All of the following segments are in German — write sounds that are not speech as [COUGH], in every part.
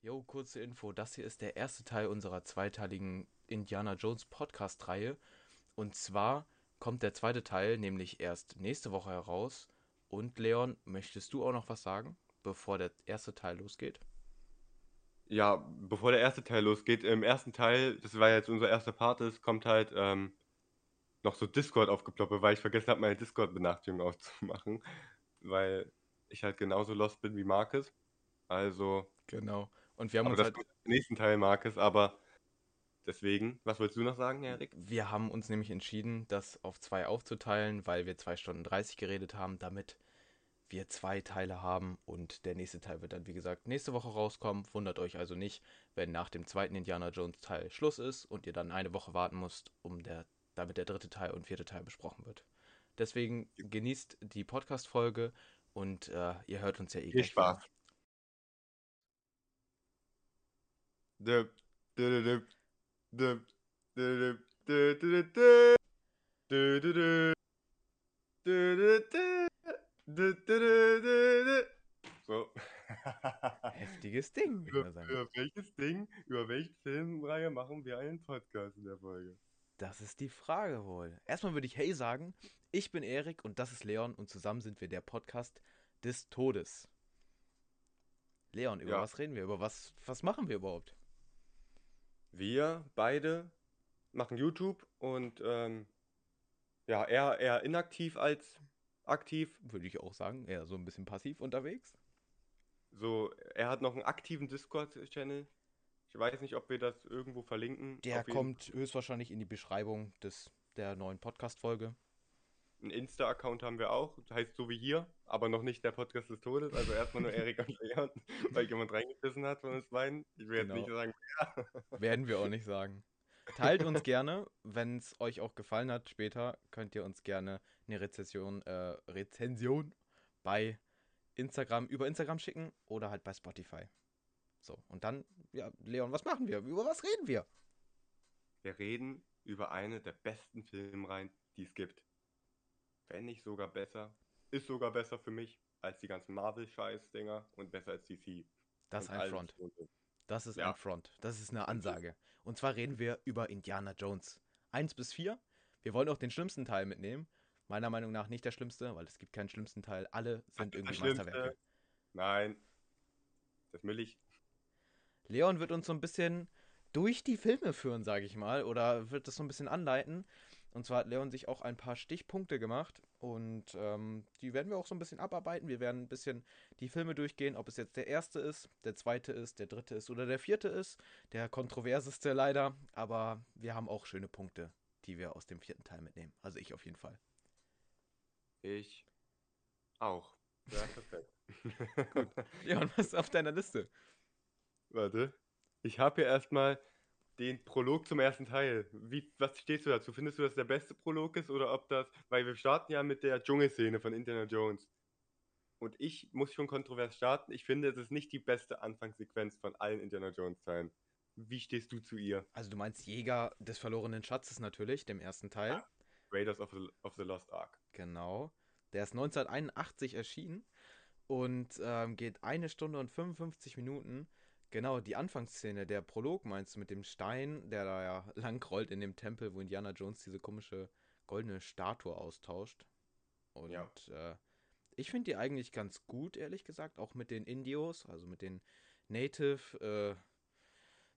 Jo, kurze Info. Das hier ist der erste Teil unserer zweiteiligen Indiana Jones Podcast-Reihe. Und zwar kommt der zweite Teil nämlich erst nächste Woche heraus. Und Leon, möchtest du auch noch was sagen, bevor der erste Teil losgeht? Ja, bevor der erste Teil losgeht, im ersten Teil, das war jetzt unser erster Part ist, kommt halt ähm, noch so Discord aufgeploppt, weil ich vergessen habe, meine Discord-Benachrichtigung auszumachen, weil ich halt genauso lost bin wie Marcus. Also, Genau. Und wir haben aber uns das halt, im nächsten Teil, Marcus, aber deswegen, was wolltest du noch sagen, Erik? wir haben uns nämlich entschieden, das auf zwei aufzuteilen, weil wir zwei Stunden 30 geredet haben, damit wir zwei Teile haben und der nächste Teil wird dann, wie gesagt, nächste Woche rauskommen. Wundert euch also nicht, wenn nach dem zweiten Indiana Jones Teil Schluss ist und ihr dann eine Woche warten müsst, um der, damit der dritte Teil und vierte Teil besprochen wird. Deswegen genießt die Podcast-Folge und äh, ihr hört uns ja eh Viel Spaß. wieder. So. Heftiges Ding, Über, über welches Ding, über welche Filmreihe machen wir einen Podcast in der Folge? Das ist die Frage wohl. Erstmal würde ich Hey sagen. Ich bin Erik und das ist Leon und zusammen sind wir der Podcast des Todes. Leon, über Ja. was reden wir? Über was, was machen wir überhaupt? Wir beide machen YouTube und ähm, ja, er eher inaktiv als aktiv. Würde ich auch sagen. Eher so ein bisschen passiv unterwegs. So, er hat noch einen aktiven Discord-Channel. Ich weiß nicht, ob wir das irgendwo verlinken. Der kommt höchstwahrscheinlich in die Beschreibung des, der neuen Podcast-Folge. Einen Insta-Account haben wir auch, heißt so wie hier, aber noch nicht der Podcast des Todes. Also erstmal nur Erik und Leon, [LAUGHS] weil jemand reingebissen hat von uns beiden. Ich will jetzt Genau. nicht sagen, [LAUGHS] Werden wir auch nicht sagen. Teilt uns gerne, wenn es euch auch gefallen hat. Später könnt ihr uns gerne eine Rezension, äh, Rezension bei Instagram, über Instagram schicken oder halt bei Spotify. So, und dann, ja, Leon, was machen wir? Über was reden wir? wir reden über eine der besten Filmreihen, die es gibt. Wenn nicht sogar besser. Ist sogar besser für mich als die ganzen Marvel-Scheiß-Dinger und besser als DC. Das ist ein Front. Das ist Ja. ein Front. Das ist eine Ansage. Und zwar reden wir über Indiana Jones. 1 bis 4. Wir wollen auch den schlimmsten Teil mitnehmen. Meiner Meinung nach nicht der schlimmste, weil es gibt keinen schlimmsten Teil. Alle sind Der irgendwie. Meisterwerke. Nein. Das will ich. Leon wird uns so ein bisschen durch die Filme führen, sage ich mal, oder wird das so ein bisschen anleiten. Und zwar hat Leon sich auch ein paar Stichpunkte gemacht und ähm, die werden wir auch so ein bisschen abarbeiten. Wir werden ein bisschen die Filme durchgehen, ob es jetzt der erste ist, der zweite ist, der dritte ist oder der vierte ist. Der kontroverseste leider, aber wir haben auch schöne Punkte, die wir aus dem vierten Teil mitnehmen. Also ich auf jeden Fall. Ich auch. Ja, perfekt. [LAUGHS] Leon, was ist auf deiner Liste? Warte. Ich habe hier erstmal den Prolog zum ersten Teil. Wie, was stehst du dazu? Findest du, dass der beste Prolog ist oder ob das. Weil wir starten ja mit der Dschungelszene von Indiana Jones. Und ich muss schon kontrovers starten. Ich finde, es ist nicht die beste Anfangssequenz von allen Indiana Jones-Teilen. Wie stehst du zu ihr? Also du meinst Jäger des verlorenen Schatzes natürlich, dem ersten Teil. Raiders of the, of the Lost Ark. Genau. Der ist 1981 erschienen und ähm, geht eine Stunde und 55 Minuten. Genau, die Anfangsszene, der Prolog meinst du mit dem Stein, der da ja [LAUGHS] lang rollt in dem Tempel, wo Indiana Jones diese komische goldene Statue austauscht. Und Ja. äh, ich finde die eigentlich ganz gut, ehrlich gesagt, auch mit den Indios, also mit den Native äh,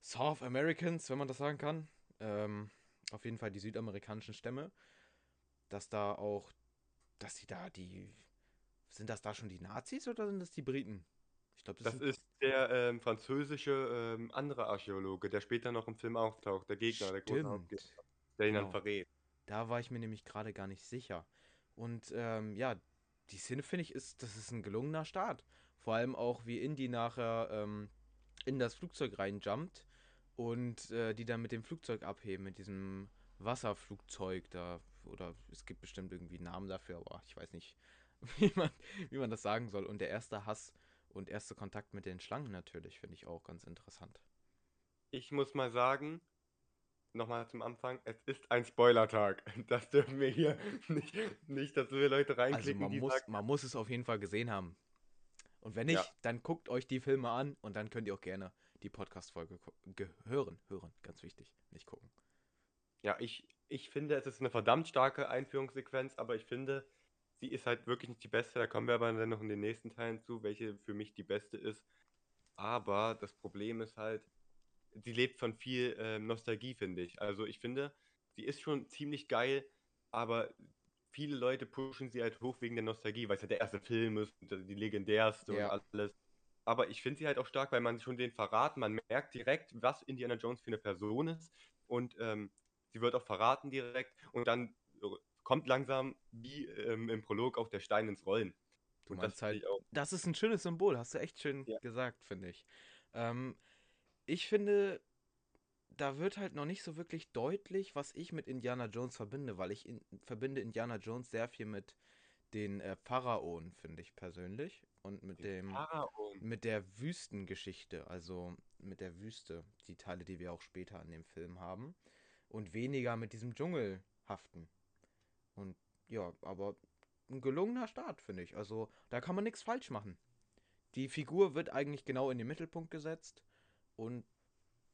South Americans, wenn man das sagen kann. Ähm, auf jeden Fall die südamerikanischen Stämme. Dass da auch, dass sie da die. Sind das da schon die Nazis oder sind das die Briten? Ich glaube, das, Das sind. ist der ähm, französische ähm, andere Archäologe, der später noch im Film auftaucht. Der Gegner, der große. Hauptgegner, der ihn Genau. dann verrät. Da war ich mir nämlich gerade gar nicht sicher. Und ähm, ja, die Szene finde ich ist, das ist ein gelungener Start. Vor allem auch, wie Indy nachher ähm, in das Flugzeug reinjumpt und äh, die dann mit dem Flugzeug abheben, mit diesem Wasserflugzeug da. Oder es gibt bestimmt irgendwie einen Namen dafür, aber ich weiß nicht, [LAUGHS] wie man, wie man das sagen soll. Und der erste Hass und erste Kontakt mit den Schlangen natürlich finde ich auch ganz interessant. Ich muss mal sagen, nochmal zum Anfang, es ist ein Spoilertag. [LAUGHS] Das dürfen wir hier [LAUGHS] nicht, nicht dass wir Leute Also reinklicken, man die muss, man muss es auf jeden Fall gesehen haben. Und wenn nicht, Ja. dann guckt euch die Filme an und dann könnt ihr auch gerne die Podcast-Folge hören. Hören, ganz wichtig. Nicht gucken. Ja, ich, ich finde, es ist eine verdammt starke Einführungssequenz, aber ich finde, sie ist halt wirklich nicht die beste. Da kommen wir aber dann noch in den nächsten Teilen zu, welche für mich die beste ist. Aber das Problem ist halt, sie lebt von viel ähm, Nostalgie, finde ich. Also ich finde, sie ist schon ziemlich geil, aber viele Leute pushen sie halt hoch wegen der Nostalgie, weil es ja der erste Film ist und die legendärste Ja. und alles. Aber ich finde sie halt auch stark, weil man schon den verraten, man merkt direkt, was Indiana Jones für eine Person ist und ähm, sie wird auch verraten direkt und dann äh, kommt langsam, wie ähm, im Prolog, auch der Stein ins Rollen. Du und finde halt, ich auch, das ist ein schönes Symbol, hast du echt schön Ja. gesagt, finde ich. Ähm, ich finde, da wird halt noch nicht so wirklich deutlich, was ich mit Indiana Jones verbinde, weil ich in, verbinde Indiana Jones sehr viel mit den äh, Pharaonen, finde ich persönlich. Und mit dem, Pharaon. mit der Wüstengeschichte, also mit der Wüste, die Teile, die wir auch später in dem Film haben. Und weniger mit diesem Dschungelhaften. Und ja, aber ein gelungener Start, finde ich. Also da kann man nichts falsch machen. Die Figur wird eigentlich genau in den Mittelpunkt gesetzt. Und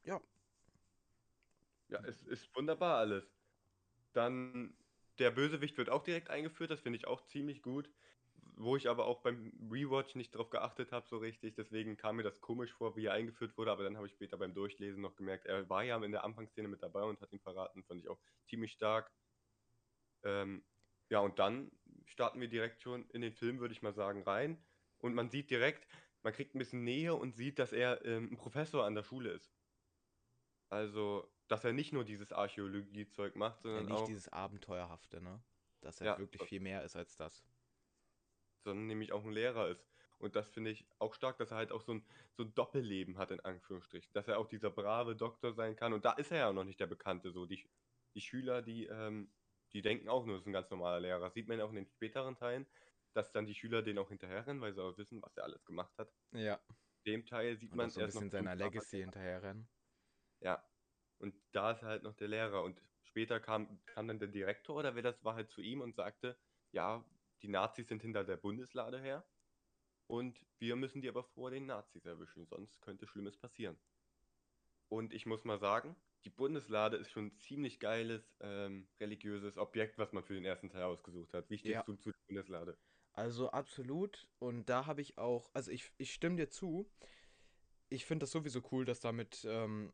ja, Ja, es ist wunderbar alles. Dann der Bösewicht wird auch direkt eingeführt, das finde ich auch ziemlich gut. Wo ich aber auch beim Rewatch nicht drauf geachtet habe, so richtig. Deswegen kam mir das komisch vor, wie er eingeführt wurde. Aber dann habe ich später beim Durchlesen noch gemerkt, er war ja in der Anfangsszene mit dabei und hat ihn verraten. Fand ich auch ziemlich stark. Ähm, ja, und dann starten wir direkt schon in den Film, würde ich mal sagen, rein. Und man sieht direkt, man kriegt ein bisschen Nähe und sieht, dass er ähm, ein Professor an der Schule ist. Also, dass er nicht nur dieses Archäologie-Zeug macht, ja, sondern nicht auch, dieses Abenteuerhafte, ne? Dass halt Ja. wirklich viel mehr ist als das. sondern nämlich auch ein Lehrer ist. Und das finde ich auch stark, dass er halt auch so ein, so ein Doppelleben hat, in Anführungsstrichen. Dass er auch dieser brave Doktor sein kann. Und da ist er ja noch nicht der Bekannte. So, die, die Schüler, die, ähm, die denken auch nur, das ist ein ganz normaler Lehrer. Sieht man ja auch in den späteren Teilen, dass dann die Schüler den auch hinterherrennen, weil sie auch wissen, was er alles gemacht hat. Ja. Dem Teil sieht Und man so ein erst bisschen seiner Legacy hinterherrennen. Ja. Und da ist halt noch der Lehrer. Und später kam, kam dann der Direktor oder wer das war halt zu ihm und sagte, ja, die Nazis sind hinter der Bundeslade her. Und wir müssen die aber vor den Nazis erwischen, sonst könnte Schlimmes passieren. Und ich muss mal sagen, die Bundeslade ist schon ein ziemlich geiles ähm, religiöses Objekt, was man für den ersten Teil ausgesucht hat. Wie stehst Ja. du zu der Bundeslade? Also absolut. Und da habe ich auch, also ich, ich stimme dir zu. Ich finde das sowieso cool, dass damit, ähm,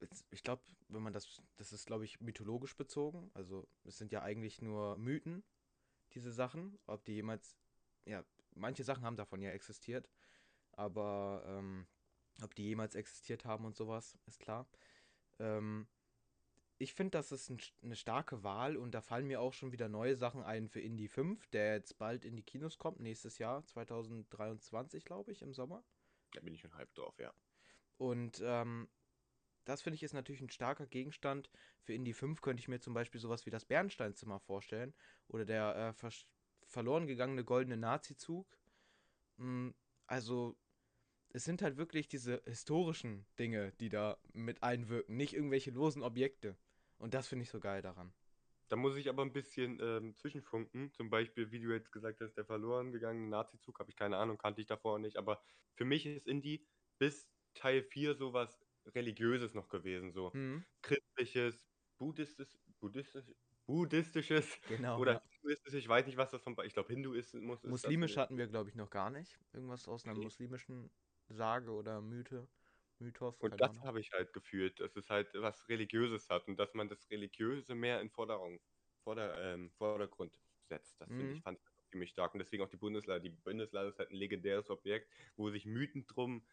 jetzt- ich glaube, wenn man das, das ist, glaube ich, mythologisch bezogen. Also es sind ja eigentlich nur Mythen, diese Sachen. Ob die jemals, ja, manche Sachen haben davon ja existiert. Aber ähm, ob die jemals existiert haben und sowas, ist klar. Ähm, ich finde, das ist ein, eine starke Wahl und da fallen mir auch schon wieder neue Sachen ein für Indie 5, der jetzt bald in die Kinos kommt, nächstes Jahr, 2023, glaube ich, im Sommer. Da bin ich schon halb drauf, ja. Und ähm, das finde ich ist natürlich ein starker Gegenstand. Für Indie 5 könnte ich mir zum Beispiel sowas wie das Bernsteinzimmer vorstellen oder der äh, verloren gegangene goldene Nazi-Zug. Mm, Also, es sind halt wirklich diese historischen Dinge, die da mit einwirken, nicht irgendwelche losen Objekte. Und das finde ich so geil daran. Da muss ich aber ein bisschen ähm, zwischenfunken. Zum Beispiel, wie du jetzt gesagt hast, der verloren gegangene Nazi-Zug, habe ich keine Ahnung, kannte ich davor nicht. Aber für mich ist Indie bis Teil 4 sowas Religiöses noch gewesen. So Hm, christliches, buddhistisch, buddhistisch, buddhistisches genau. oder ja. hinduistisches. Ich weiß nicht, was das von. Ich glaube, Hinduismus ist Muslimisch hatten wir, glaube ich, noch gar nicht. Irgendwas aus einer muslimischen Sage oder Mythe, Mythos, Und das habe ich halt gefühlt, dass es halt was Religiöses hat und dass man das Religiöse mehr in Forderung, Vorder, ähm, Vordergrund setzt. Das finde Mhm. ich, fand ich auch ziemlich stark. Und deswegen auch die Bundeslade. Die Bundeslade ist halt ein legendäres Objekt, wo sich Mythen drum,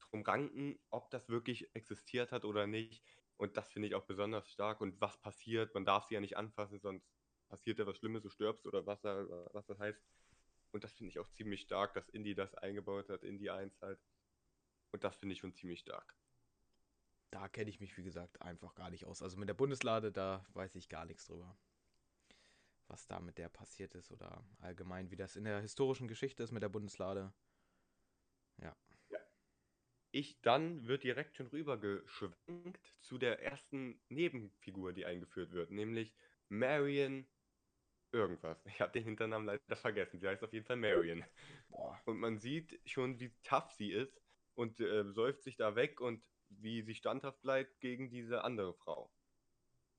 drum ranken, ob das wirklich existiert hat oder nicht. Und das finde ich auch besonders stark. Und was passiert, man darf sie ja nicht anfassen, sonst passiert ja was Schlimmes, du stirbst oder was, da, was das heißt. Und das finde ich auch ziemlich stark, dass Indie das eingebaut hat, Indie 1 halt. Und das finde ich schon ziemlich stark. Da kenne ich mich, wie gesagt, einfach gar nicht aus. Also mit der Bundeslade, da weiß ich gar nichts drüber. Was da mit der passiert ist oder allgemein, wie das in der historischen Geschichte ist mit der Bundeslade. Ich dann wird direkt schon rübergeschwenkt zu der ersten Nebenfigur, die eingeführt wird, nämlich Marion irgendwas. Ich habe den Hinternamen leider vergessen. Sie heißt auf jeden Fall Marion. Boah. Und man sieht schon, wie tough sie ist und äh, säuft sich da weg und wie sie standhaft bleibt gegen diese andere Frau.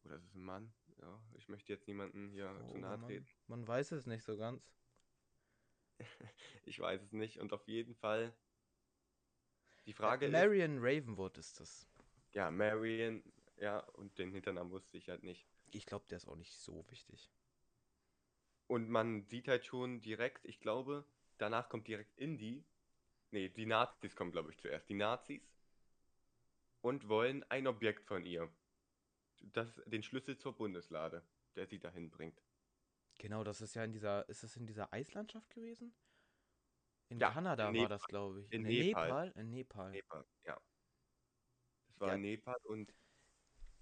Oder ist es ein Mann? Ja, ich möchte jetzt niemanden hier zu Oh, nahe Mann. treten. Man weiß es nicht so ganz. [LAUGHS] Ich weiß es nicht. Und auf jeden Fall. Die Frage Äh, ist. Marion Ravenwood ist das. Ja, Marion. Ja, und den Hinternamen wusste ich halt nicht. Ich glaube, der ist auch nicht so wichtig. Und man sieht halt schon direkt, ich glaube, danach kommt direkt Indy. Nee, die Nazis kommen, glaube ich, zuerst. Die Nazis. Und wollen ein Objekt von ihr. Das, den Schlüssel zur Bundeslade, der sie dahin bringt. Genau, das ist ja in dieser, ist es in dieser Eislandschaft gewesen? In Ja, Kanada in war das, glaube ich. In In Nepal. Nepal? In Nepal. Nepal, ja. Das war Ja. in Nepal und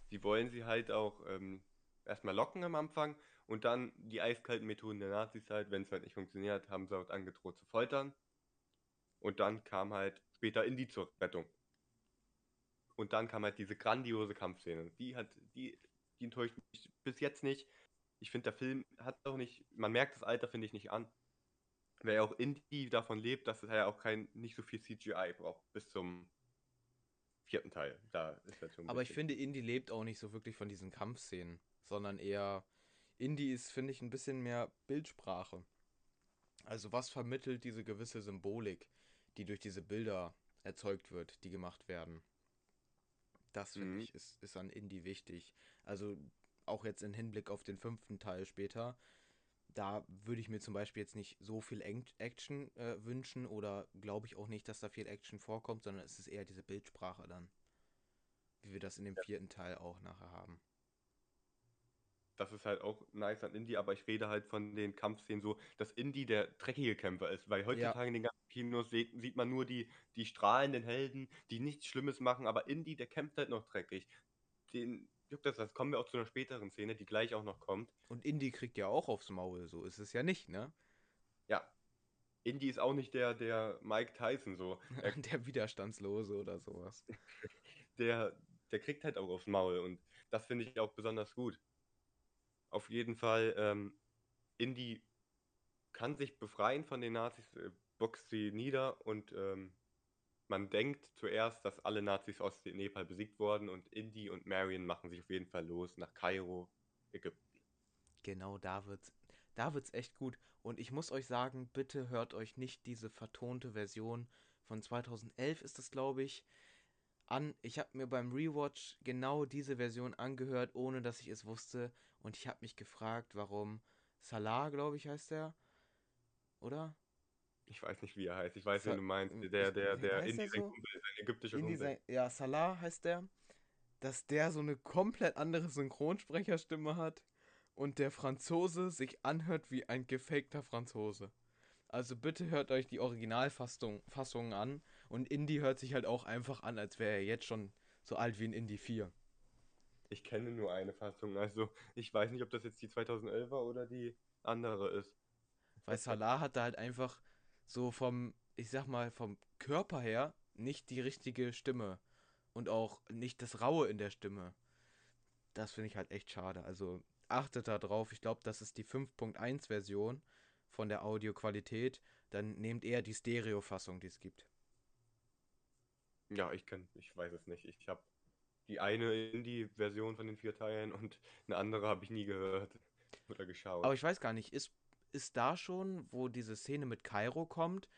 sie wollen sie halt auch ähm, erstmal locken am Anfang und dann die eiskalten Methoden der Nazis halt, wenn es halt nicht funktioniert, haben sie auch angedroht zu foltern. Und dann kam halt später Indy zur Rettung. Und dann kam halt diese grandiose Kampfszene. Die hat, die, die enttäuscht mich bis jetzt nicht. Ich finde, der Film hat auch nicht, man merkt das Alter, finde ich, nicht an. Wer ja auch Indy davon lebt, dass er ja auch kein, nicht so viel CGI braucht, bis zum vierten Teil. Da ist schon Aber ich finde, Indie lebt auch nicht so wirklich von diesen Kampfszenen, sondern eher. Indie ist, finde ich, ein bisschen mehr Bildsprache. Also, was vermittelt diese gewisse Symbolik, die durch diese Bilder erzeugt wird, die gemacht werden? Das, finde Mhm. ich, ist, ist an Indie wichtig. Also, auch jetzt im Hinblick auf den fünften Teil später. Da würde ich mir zum Beispiel jetzt nicht so viel Action äh, wünschen oder glaube ich auch nicht, dass da viel Action vorkommt, sondern es ist eher diese Bildsprache dann. Wie wir das in dem vierten Teil auch nachher haben. Das ist halt auch nice an Indy, aber ich rede halt von den Kampfszenen so, dass Indy der dreckige Kämpfer ist, weil heutzutage in den ganzen Kinos sieht, sieht man nur die, die strahlenden Helden, die nichts Schlimmes machen, aber Indy, der kämpft halt noch dreckig. Den juckt das, das kommen wir auch zu einer späteren Szene, die gleich auch noch kommt. Und Indy kriegt ja auch aufs Maul, so ist es ja nicht, ne? Ja, Indy ist auch nicht der, der Mike Tyson so. [LAUGHS] Er, Der Widerstandslose oder sowas. [LAUGHS] der, der kriegt halt auch aufs Maul und das finde ich auch besonders gut. Auf jeden Fall, ähm, Indy kann sich befreien von den Nazis, äh, boxt sie nieder und ähm, man denkt zuerst, dass alle Nazis aus Nepal besiegt wurden und Indy und Marion machen sich auf jeden Fall los nach Kairo, Ägypten. Genau, da wird's, da wird's echt gut. Und ich muss euch sagen, bitte hört euch nicht diese vertonte Version von 2011 ist es, glaube ich, an. Ich habe mir beim Rewatch genau diese Version angehört, ohne dass ich es wusste. Und ich habe mich gefragt, warum Salah, glaube ich, heißt der, oder? Ich weiß nicht, wie er heißt, ich weiß, Sa- wen du meinst. Der, der, wie der sein so? Kumpel ist, ein ägyptischer In Kumpel. ja, Salah heißt der, dass der so eine komplett andere Synchronsprecherstimme hat und der Franzose sich anhört wie ein gefakter Franzose. Also bitte hört euch die Originalfassung Fassung an und Indie hört sich halt auch einfach an, als wäre er jetzt schon so alt wie ein Indie 4. Ich kenne nur eine Fassung, also ich weiß nicht, ob das jetzt die 2011er oder die andere ist. Weil Salah hat da halt einfach so vom, ich sag mal, vom Körper her nicht die richtige Stimme und auch nicht das Raue in der Stimme. Das finde ich halt echt schade. Also achtet da drauf. Ich glaube, das ist die 5.1 Version von der Audioqualität. Dann nehmt eher die Stereo-Fassung, die es gibt. Ja, ich kann, ich weiß es nicht. Ich habe die eine Indie-Version von den vier Teilen und eine andere habe ich nie gehört oder geschaut. Aber ich weiß gar nicht, ist, ist da schon, wo diese Szene mit Kairo kommt,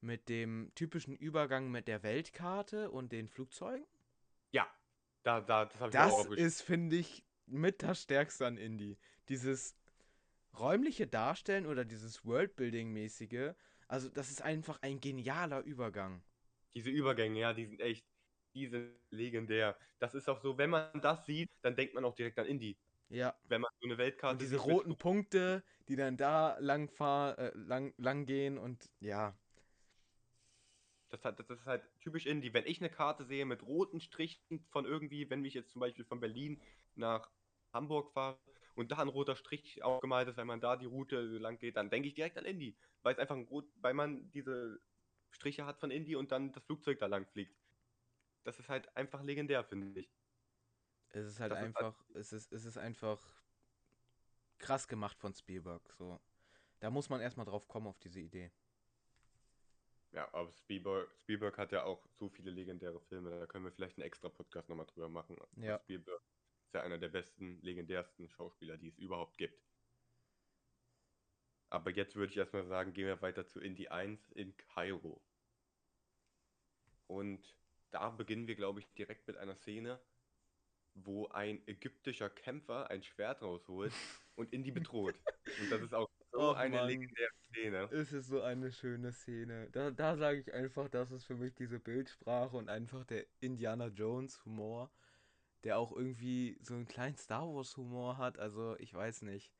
mit dem typischen Übergang mit der Weltkarte und den Flugzeugen? ja, da, da, das habe ich mir auch Das ist, finde ich, mit das Stärkste an Indie. Dieses räumliche Darstellen oder dieses Worldbuilding-mäßige. Also, das ist einfach ein genialer Übergang. Diese Übergänge, ja, die sind echt, die sind legendär. Das ist auch so, wenn man das sieht, dann denkt man auch direkt an Indie. Ja. Wenn man so eine Weltkarte Und diese sieht mit roten Punkte, die dann da lang, fahr, äh, lang, lang gehen und ja. Das, hat, das ist halt typisch Indie. Wenn ich eine Karte sehe mit roten Strichen von irgendwie, wenn ich jetzt zum Beispiel von Berlin nach Hamburg fahre und da ein roter Strich aufgemalt ist, wenn man da die Route lang geht, dann denke ich direkt an Indie. Weil es einfach ein rot, weil man diese Striche hat von Indie und dann das Flugzeug da lang fliegt. Das ist halt einfach legendär, finde ich. Es ist halt Das ist halt- einfach, es ist, es ist einfach krass gemacht von Spielberg. So. Da muss man erstmal drauf kommen auf diese Idee. Ja, aber Spielberg, Spielberg hat ja auch so viele legendäre Filme, da können wir vielleicht einen extra Podcast nochmal drüber machen. Ja. Spielberg ist ja einer der besten, legendärsten Schauspieler, die es überhaupt gibt. Aber jetzt würde ich erstmal sagen, gehen wir weiter zu Indie 1 in Kairo. Und da beginnen wir, glaube ich, direkt mit einer Szene, wo ein ägyptischer Kämpfer ein Schwert rausholt [LAUGHS] und Indy bedroht. Und das ist auch so Och, eine Mann. legendäre Szene. Es ist so eine schöne Szene. Da, da sage ich einfach, das ist für mich diese Bildsprache und einfach der Indiana Jones Humor, der auch irgendwie so einen kleinen Star Wars Humor hat. Also ich weiß nicht.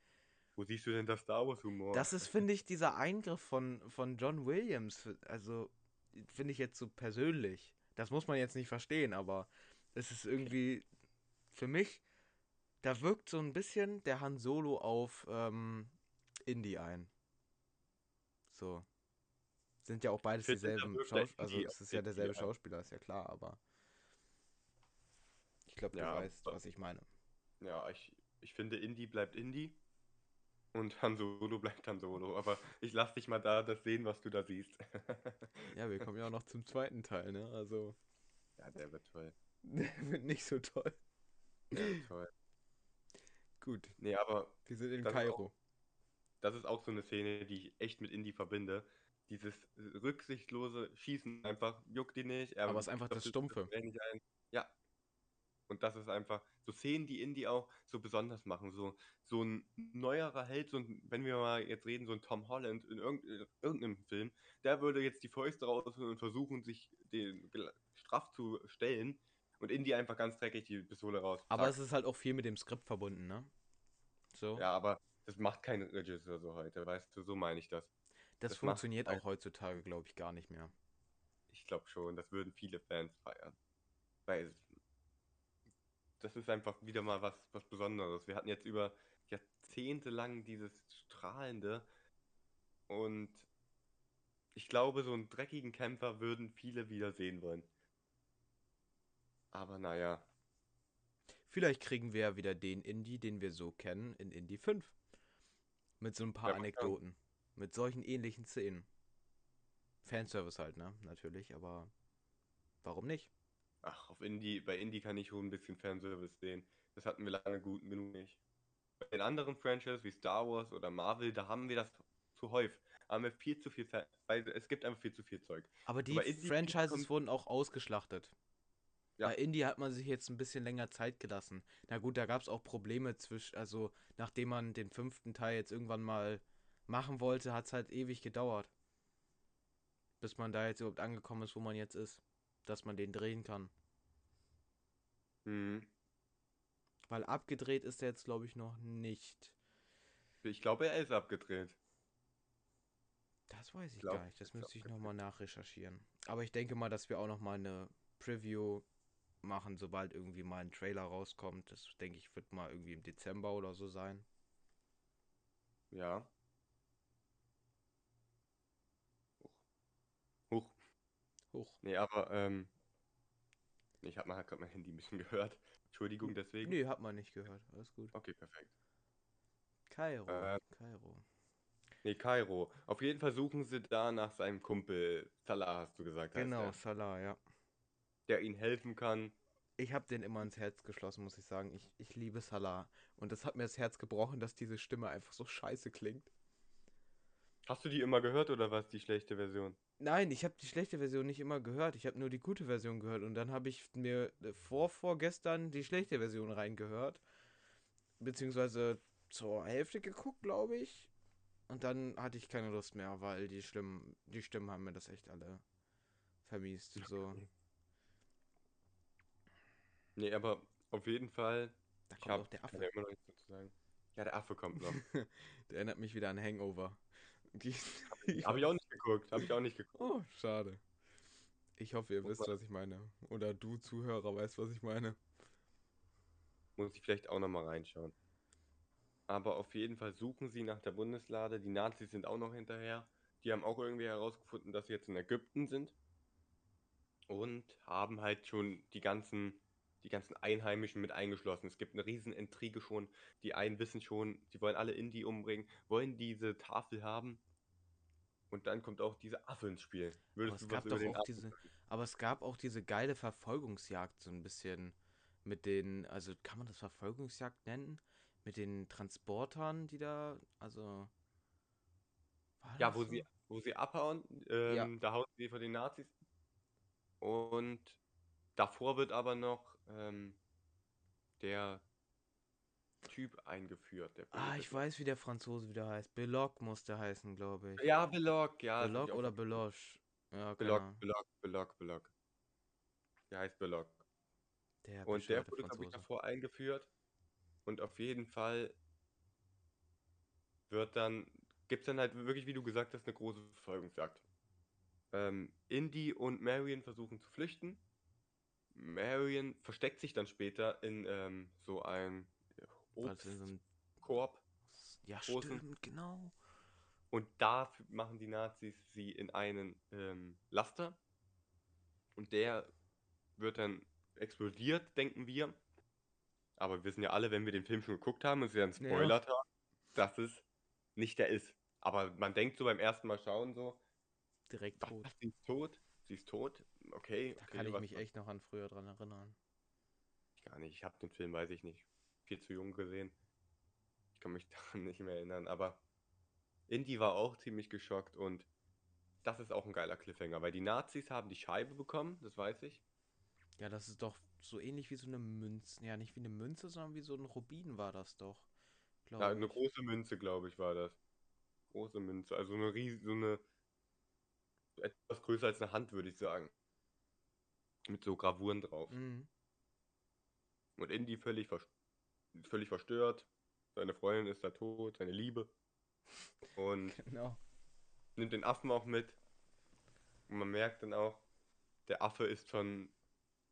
Wo siehst du denn das Star Wars Humor? Das ist, finde ich, dieser Eingriff von, von John Williams. Also finde ich jetzt so persönlich. Das muss man jetzt nicht verstehen, aber es ist irgendwie für mich, da wirkt so ein bisschen der Han Solo auf ähm, Indie ein. So. Sind ja auch beides dieselben Schauspieler. Also es ist ja derselbe. Schauspieler, ist ja klar, aber ich glaube, du Ja, weißt, was ich meine. Ja, ich, ich finde, Indie bleibt Indie und Han Solo bleibt Han Solo. Aber ich lass dich mal da das sehen, was du da siehst. [LAUGHS] Ja, wir kommen ja auch noch zum zweiten Teil, ne? Also ja, der wird toll. [LAUGHS] wird nicht so toll. Der wird toll. Gut, Nee, aber wir sind in Das ist auch- Kairo. das ist auch so eine Szene, die ich echt mit Indie verbinde. Dieses rücksichtslose Schießen einfach, juckt die nicht. Er Aber es ist einfach das Stumpfe. Ja. Und das ist einfach so Szenen, die Indie auch so besonders machen. So, so ein neuerer Held, so ein, wenn wir mal jetzt reden, so ein Tom Holland in irgendein- irgendeinem Film, der würde jetzt die Fäuste rausholen und versuchen, sich den straff zu stellen. Und Indie einfach ganz dreckig die Pistole raus. Aber es ist halt auch viel mit dem Skript verbunden, ne? So. Ja, aber das macht kein Regisseur so heute, weißt du, so meine ich das. das, das funktioniert auch heutzutage, glaube ich, gar nicht mehr. Ich glaube schon, das würden viele Fans feiern. Weil das ist einfach wieder mal was, was Besonderes. Wir hatten jetzt über Jahrzehnte lang dieses strahlende und ich glaube, so einen dreckigen Kämpfer würden viele wieder sehen wollen. Aber naja, Vielleicht kriegen wir ja wieder den Indie, den wir so kennen, in Indie 5. Mit so ein paar Ja. Anekdoten. Mit solchen ähnlichen Szenen. Fanservice halt, ne? Natürlich, aber warum nicht? Ach, auf Indie, bei Indie kann ich schon ein bisschen Fanservice sehen. Das hatten wir lange gut genug nicht. Bei den anderen Franchises wie Star Wars oder Marvel, da haben wir das zu häufig. Haben wir viel zu viel, Fan weil es gibt einfach viel zu viel Zeug. Aber die Franchises wurden auch ausgeschlachtet. Ja. Bei Indie hat man sich jetzt ein bisschen länger Zeit gelassen. Na gut, da gab es auch Probleme zwischen, also nachdem man den fünften Teil jetzt irgendwann mal machen wollte, hat es halt ewig gedauert. Bis man da jetzt überhaupt angekommen ist, wo man jetzt ist. Dass man den drehen kann. Hm. Weil abgedreht ist er jetzt, glaube ich, noch nicht. Ich glaube, er ist abgedreht. Das weiß ich glaub, gar nicht. Das müsste ich nochmal nachrecherchieren. Aber ich denke mal, dass wir auch nochmal eine Preview machen, sobald irgendwie mal ein Trailer rauskommt. Das denke ich, wird mal irgendwie im Dezember oder so sein. Ja. Huch. Hoch. Nee, aber, ähm, ich habe mal gerade mein Handy ein bisschen gehört. Entschuldigung deswegen. Nee, hat man nicht gehört. Alles gut. Okay, perfekt. Kairo. Äh, Kairo. Nee, Kairo. Auf jeden Fall suchen sie da nach seinem Kumpel Salah, hast du gesagt, Genau, Salah, ja. der ihnen helfen kann. Ich habe den immer ins Herz geschlossen, muss ich sagen. Ich, ich liebe Salah. Und das hat mir das Herz gebrochen, dass diese Stimme einfach so scheiße klingt. Hast du die immer gehört oder was die schlechte Version? Nein, ich habe die schlechte Version nicht immer gehört. Ich habe nur die gute Version gehört. Und dann habe ich mir äh, vor, vorgestern die schlechte Version reingehört. Beziehungsweise zur Hälfte geguckt, glaube ich. Und dann hatte ich keine Lust mehr, weil die Stimmen, die Stimmen haben mir das echt alle vermiest. So, Nee, aber auf jeden Fall. da kommt auch der Affe. noch. Ja, der Affe kommt noch. [LAUGHS] Der erinnert mich wieder an Hangover. Die, Habe [LAUGHS] ich auch nicht geguckt. Habe ich auch nicht geguckt. Oh, schade. Ich hoffe, ihr wisst, was ich meine. Oder du Zuhörer weißt, was ich meine. Muss ich vielleicht auch nochmal reinschauen. Aber auf jeden Fall suchen sie nach der Bundeslade. Die Nazis sind auch noch hinterher. Die haben auch irgendwie herausgefunden, dass sie jetzt in Ägypten sind. Und haben halt schon die ganzen die ganzen Einheimischen mit eingeschlossen. Es gibt eine riesen Intrige schon. Die einen wissen schon, die wollen alle Indy umbringen, wollen diese Tafel haben. Und dann kommt auch diese Affe ins Spiel. Aber es gab doch auch diese, aber es gab auch diese geile Verfolgungsjagd so ein bisschen mit den, also kann man das Verfolgungsjagd nennen? Mit den Transportern, die da, also ja, wo so? sie, wo sie abhauen, ähm, ja. da hauen sie von den Nazis. Und davor wird aber noch ähm, der Typ eingeführt. Der ah, ich weiß, wie der Franzose wieder heißt. Belloc muss der heißen, glaube ich. Ja, Belloc, ja. Belloc oder Beloch? Ja, Belloc, Belloc, Belloc, Belloc. Der heißt Belloc. Der und der wurde, glaube ich, davor eingeführt. Und auf jeden Fall wird dann, gibt es dann halt wirklich, wie du gesagt hast, eine große Verfolgungsjagd. Ähm, Indy und Marion versuchen zu flüchten. Marion versteckt sich dann später in ähm, so einem Obstkorb. Ja, großen. stimmt, genau. Und da machen die Nazis sie in einen ähm, Laster. Und der wird dann explodiert, denken wir. Aber wir wissen ja alle, wenn wir den Film schon geguckt haben, und sie dann spoilert ja. dass es nicht der ist. Aber man denkt so beim ersten Mal schauen so. Direkt tot. Sie ist tot. Sie ist tot. Okay. Da okay, kann ich mich echt noch an früher dran erinnern. Gar nicht. Ich habe den Film, weiß ich nicht, viel zu jung gesehen. Ich kann mich [LAUGHS] daran nicht mehr erinnern. Aber Indy war auch ziemlich geschockt und das ist auch ein geiler Cliffhanger, weil die Nazis haben die Scheibe bekommen, das weiß ich. Ja, das ist doch so ähnlich wie so eine Münze. Ja, nicht wie eine Münze, sondern wie so ein Rubin war das doch. Ja, eine große Münze, glaube ich, war das. Große Münze. Also eine riesige, so eine. Etwas größer als eine Hand, würde ich sagen. Mit so Gravuren drauf. Mhm. Und Indy völlig, vers völlig verstört. Seine Freundin ist da tot, seine Liebe. Und [LAUGHS] genau. nimmt den Affen auch mit. Und man merkt dann auch, der Affe ist von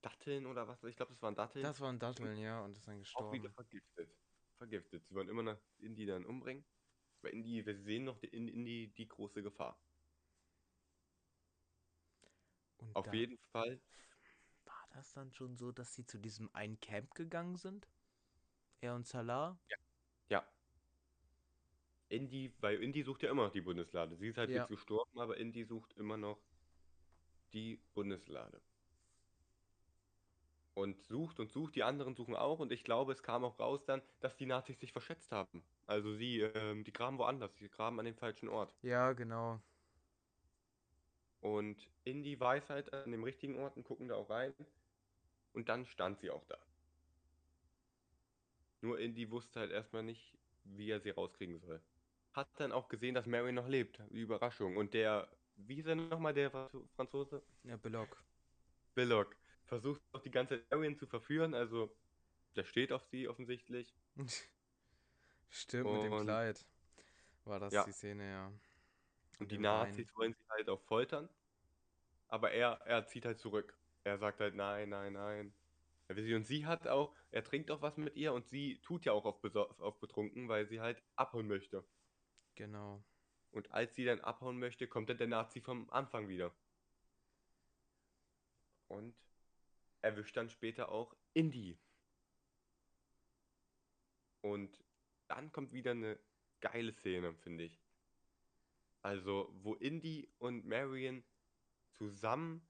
Datteln oder was? Ich glaube, das waren Datteln. Das waren Datteln, ja, und ist dann gestorben. Auch wieder vergiftet. Vergiftet. Sie wollen immer noch Indy dann umbringen. Weil Indy, wir sehen noch in Indy die große Gefahr. Und Auf jeden Fall. War das dann schon so, dass sie zu diesem einen Camp gegangen sind? Er und Salah? Ja. Ja. Indy, weil Indy sucht ja immer noch die Bundeslade. Sie ist halt ja. jetzt gestorben, aber Indy sucht immer noch die Bundeslade und sucht und sucht, die anderen suchen auch und ich glaube, es kam auch raus dann, dass die Nazis sich verschätzt haben. Also sie, ähm, die graben woanders, die graben an dem falschen Ort. Ja, genau. Und Indy weiß halt an dem richtigen Ort und gucken da auch rein. Und dann stand sie auch da. Nur Indy wusste halt erstmal nicht, wie er sie rauskriegen soll. Hat dann auch gesehen, dass Mary noch lebt. Überraschung. Und der, wie ist er nochmal, der Franzose? Ja, Belloc. Belloc versucht auch die ganze Arian zu verführen, also der steht auf sie offensichtlich. [LAUGHS] Stimmt, und, mit dem Kleid war das ja. die Szene, ja. Und die Nazis Wein. wollen sie halt auch foltern, aber er, er zieht halt zurück. Er sagt halt nein, nein, nein. Und sie hat auch, er trinkt auch was mit ihr und sie tut ja auch auf, auf betrunken, weil sie halt abhauen möchte. Genau. Und als sie dann abhauen möchte, kommt dann der Nazi vom Anfang wieder. Und erwischt dann später auch Indy. Und dann kommt wieder eine geile Szene, finde ich. Also, wo Indy und Marion zusammen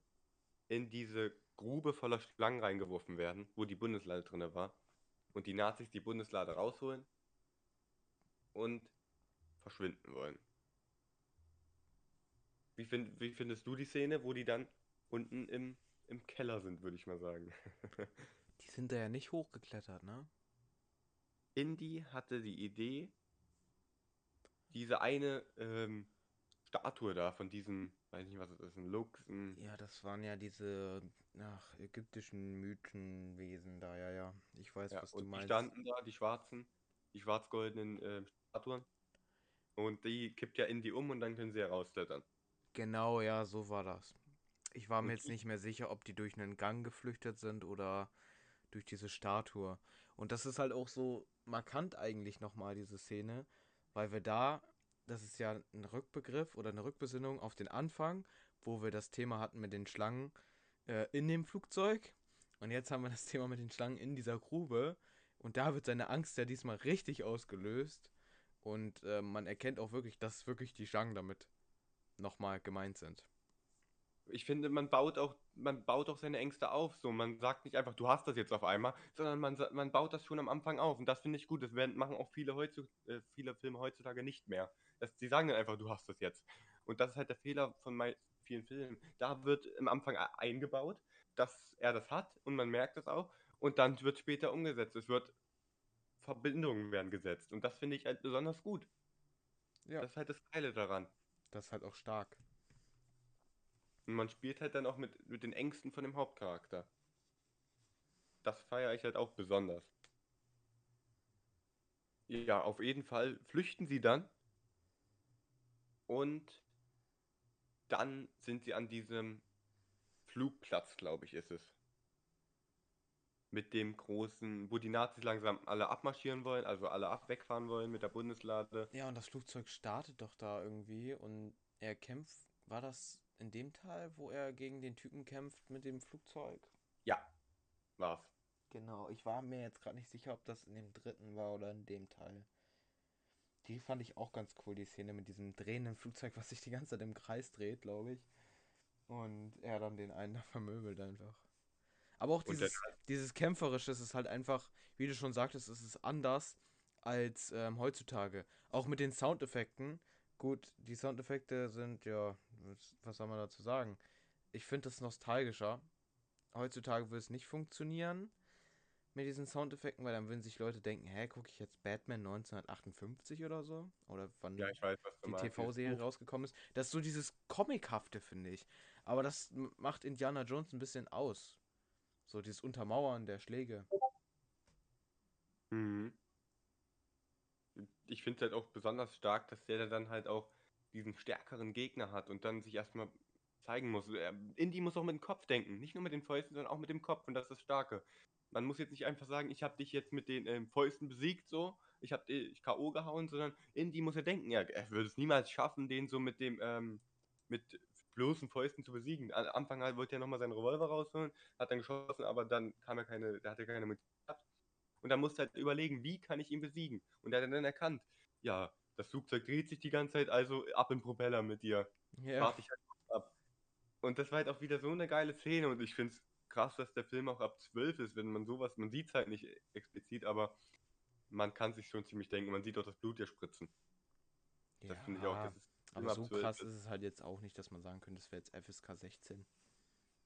in diese Grube voller Schlangen reingeworfen werden, wo die Bundeslade drin war. Und die Nazis die Bundeslade rausholen und verschwinden wollen. Wie, find, wie findest du die Szene, wo die dann unten im im Keller sind, würde ich mal sagen. [LAUGHS] die sind da ja nicht hochgeklettert, ne? Indy hatte die Idee, diese eine ähm, Statue da von diesem, weiß nicht was es ist, ein Lux. Ein ja, das waren ja diese ach, ägyptischen Mythenwesen da, ja, ja. Ich weiß, ja, was du meinst. Die standen da, die schwarzen, die schwarz-goldenen äh, Statuen. Und die kippt ja Indy um und dann können sie herausklettern. Genau, ja, so war das. Ich war mir jetzt nicht mehr sicher, ob die durch einen Gang geflüchtet sind oder durch diese Statue. Und das ist halt auch so markant eigentlich nochmal, diese Szene, weil wir da, das ist ja ein Rückbegriff oder eine Rückbesinnung auf den Anfang, wo wir das Thema hatten mit den Schlangen äh, in dem Flugzeug. Und jetzt haben wir das Thema mit den Schlangen in dieser Grube. Und da wird seine Angst ja diesmal richtig ausgelöst. Und äh, man erkennt auch wirklich, dass wirklich die Schlangen damit nochmal gemeint sind. Ich finde, man baut auch, man baut auch seine Ängste auf. So, man sagt nicht einfach, du hast das jetzt auf einmal, sondern man, man baut das schon am Anfang auf. Und das finde ich gut. Das werden, machen auch viele, heutzu, äh, viele Filme heutzutage nicht mehr. Das, die sagen dann einfach, du hast das jetzt. Und das ist halt der Fehler von vielen Filmen. Da wird am Anfang e- eingebaut, dass er das hat und man merkt das auch. Und dann wird später umgesetzt. Es wird Verbindungen werden gesetzt. Und das finde ich halt besonders gut. Ja. Das ist halt das Geile daran. Das ist halt auch stark. Und man spielt halt dann auch mit, mit den Ängsten von dem Hauptcharakter. Das feiere ich halt auch besonders. Ja, auf jeden Fall flüchten sie dann. Und dann sind sie an diesem Flugplatz, glaube ich, ist es. Mit dem großen, wo die Nazis langsam alle abmarschieren wollen, also alle ab wegfahren wollen mit der Bundeslade. Ja, und das Flugzeug startet doch da irgendwie und er kämpft. War das in dem Teil, wo er gegen den Typen kämpft mit dem Flugzeug? Ja, war's. Genau, ich war mir jetzt gerade nicht sicher, ob das in dem dritten war oder in dem Teil. Die fand ich auch ganz cool, die Szene mit diesem drehenden Flugzeug, was sich die ganze Zeit im Kreis dreht, glaube ich. Und er dann den einen da vermöbelt einfach. Aber auch dieses, dieses Kämpferische es ist halt einfach, wie du schon sagtest, es ist anders als ähm, heutzutage. Auch mit den Soundeffekten. Gut, die Soundeffekte sind, ja, was, was soll man dazu sagen? Ich finde das nostalgischer. Heutzutage würde es nicht funktionieren mit diesen Soundeffekten, weil dann würden sich Leute denken, hä, gucke ich jetzt Batman 1958 oder so? Oder wann Ja, weiß, die. TV-Serie rausgekommen ist. Das ist so dieses Comichafte, finde ich. Aber das macht Indiana Jones ein bisschen aus. So dieses Untermauern der Schläge. Mhm. Ich finde es halt auch besonders stark, dass der dann halt auch diesen stärkeren Gegner hat und dann sich erstmal zeigen muss. Indy muss auch mit dem Kopf denken, nicht nur mit den Fäusten, sondern auch mit dem Kopf und das ist das Starke. Man muss jetzt nicht einfach sagen, ich habe dich jetzt mit den ähm, Fäusten besiegt, so, ich habe dich K.O. gehauen, sondern Indy muss ja denken, ja, er würde es niemals schaffen, den so mit dem, ähm, mit bloßen Fäusten zu besiegen. Am Anfang halt wollte er nochmal seinen Revolver rausholen, hat dann geschossen, aber dann kam er keine, der hatte keine Munition gehabt. Und dann musste er halt überlegen, wie kann ich ihn besiegen? Und er hat dann erkannt, ja, das Flugzeug dreht sich die ganze Zeit, also ab in den Propeller mit dir. Warte ich halt ab. Und das war halt auch wieder so eine geile Szene und ich finde es krass, dass der Film auch ab 12 ist, wenn man sowas, man sieht es halt nicht explizit, aber man kann sich schon ziemlich denken, man sieht auch das Blut ja spritzen. Das finde ich auch, das ist aber so 12 krass ist es halt jetzt auch nicht, dass man sagen könnte, das wäre jetzt FSK 16.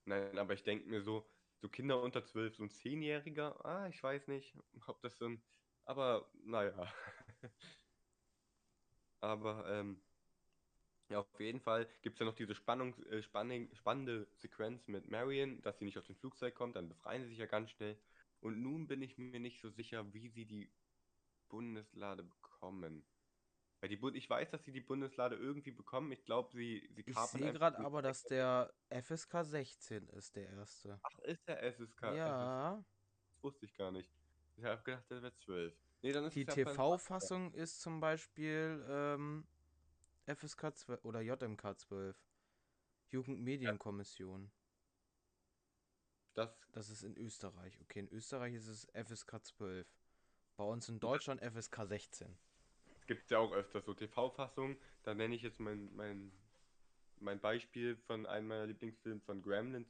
Nein, aber ich denke mir so, so Kinder unter 12, so ein Zehnjähriger, ah, ich weiß nicht, ob das so ein, aber naja. [LAUGHS] aber, ähm, ja, auf jeden Fall gibt es ja noch diese Spannung, äh, spanning, spannende Sequenz mit Marion, dass sie nicht auf den Flugzeug kommt, dann befreien sie sich ja ganz schnell. Und nun bin ich mir nicht so sicher, wie sie die Bundeslade bekommen. Weil die Bund ich weiß, dass sie die Bundeslade irgendwie bekommen. Ich glaube, sie, sie Ich sehe gerade aber, dass der FSK 16 ist, der erste. Ach, ist der SSK? Ja, Das wusste ich gar nicht. Ich habe gedacht, der wäre 12. Nee, dann ist die ja TV-Fassung ist zum Beispiel ähm, FSK 12 oder JMK 12. Jugendmedienkommission. Das, Das ist in Österreich. Okay, in Österreich ist es FSK 12. Bei uns in Deutschland FSK 16. es gibt ja auch öfter so TV-Fassungen. Da nenne ich jetzt mein, mein, mein Beispiel von einem meiner Lieblingsfilme von Gremlins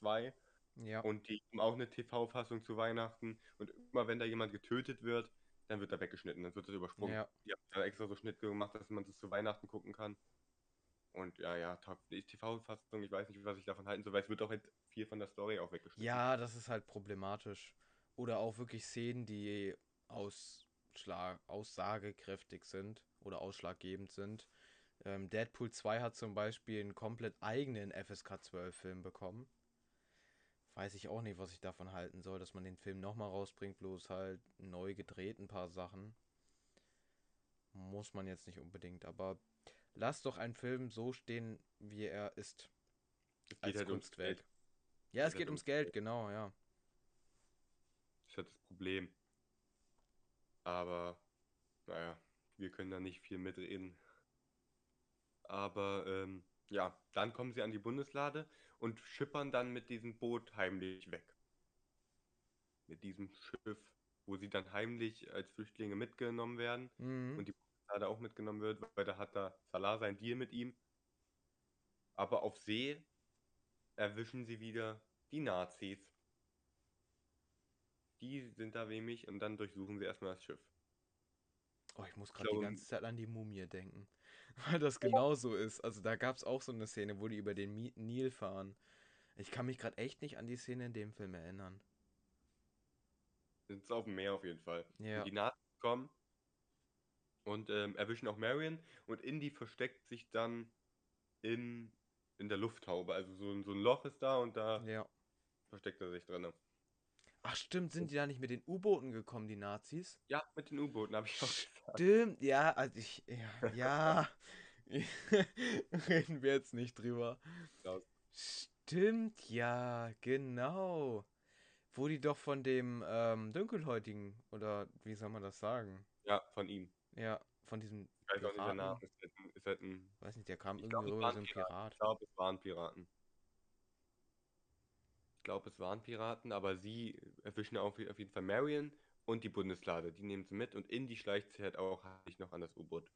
2. Ja. Und die haben auch eine TV-Fassung zu Weihnachten. Und immer wenn da jemand getötet wird, dann wird er weggeschnitten, dann wird das übersprungen. Ja. Die haben da extra so Schnitt gemacht, dass man das zu Weihnachten gucken kann. Und ja, ja, TV-Fassung, ich weiß nicht, was ich davon halten soll, weil es wird auch halt viel von der Story auch weggeschnitten. Ja, das ist halt problematisch. Oder auch wirklich Szenen, die ausschlag aussagekräftig sind oder ausschlaggebend sind. Ähm, Deadpool 2 hat zum Beispiel einen komplett eigenen FSK 12 Film bekommen. Weiß ich auch nicht, was ich davon halten soll, dass man den Film nochmal rausbringt, bloß halt neu gedreht, ein paar Sachen. Muss man jetzt nicht unbedingt, aber lass doch einen Film so stehen, wie er ist. Es Als geht halt ums Kunstwerk. Geld. Ja, es Geht halt geht ums ums Geld, Geld. genau, ja. Das ist halt das Problem. Aber, naja, wir können da nicht viel mitreden. Aber, ähm, ja, dann kommen sie an die Bundeslade und schippern dann mit diesem Boot heimlich weg. mit diesem Schiff, wo sie dann heimlich als Flüchtlinge mitgenommen werden Mhm. und die Bundeslade auch mitgenommen wird, weil da hat da Salah seinen Deal mit ihm. Aber auf See erwischen sie wieder die Nazis. Die sind da nämlich und dann durchsuchen sie erstmal das Schiff. Oh, ich muss gerade die ganze Zeit an die Mumie denken. [LAUGHS] Weil das genauso ist. Also da gab es auch so eine Szene, wo die über den Nil fahren. Ich kann mich gerade echt nicht an die Szene in dem Film erinnern. Sind auf dem Meer auf jeden Fall. Ja. Die Nazis kommen und ähm, erwischen auch Marion und Indy versteckt sich dann in, in der Lufthaube. Also so, ein- so ein Loch ist da und da Ja. versteckt er sich drin. Ach stimmt, sind die da nicht mit den U-Booten gekommen, die Nazis? Ja, mit den U-Booten habe ich auch gesagt. Stimmt, ja, also ich, ja, [LAUGHS] ja. [LAUGHS] Reden wir jetzt nicht drüber. Ja. Stimmt, ja, genau. Wo die doch von dem ähm, Dunkelhäutigen, oder wie soll man das sagen? Ja, von ihm. Ja, von diesem Ich weiß auch nicht der. Name. Ist halt ein, ist halt ein, Weiß nicht, der kam irgendwie so, ein Piraten. Pirat. ich glaube, es waren Piraten. Glaube, es waren Piraten, aber sie erwischen auf, auf jeden Fall Marion und die Bundeslade. Die nehmen sie mit und Indy schleicht sich halt auch heimlich noch an das U-Boot.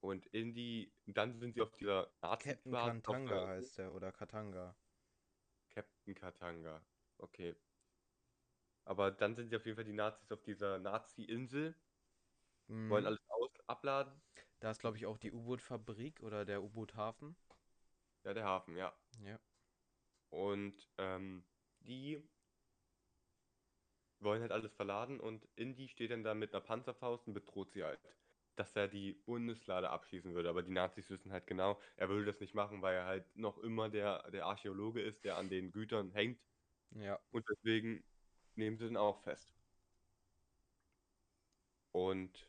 Und Indy, dann sind sie auf dieser Captain auf Kantanga der- heißt der, oder Katanga. Captain Katanga. Okay. Aber dann sind sie auf jeden Fall die Nazis auf dieser Nazi-Insel, Mhm. wollen alles aus abladen. Da ist, glaube ich, auch die U-Boot-Fabrik oder der U-Boot-Hafen. Ja, der Hafen, ja. Ja. Und ähm, die wollen halt alles verladen und Indy steht dann da mit einer Panzerfaust und bedroht sie halt, dass er die Bundeslade abschießen würde. Aber die Nazis wissen halt genau, er würde das nicht machen, weil er halt noch immer der, der Archäologe ist, der an den Gütern hängt. Ja. Und deswegen nehmen sie den auch fest. Und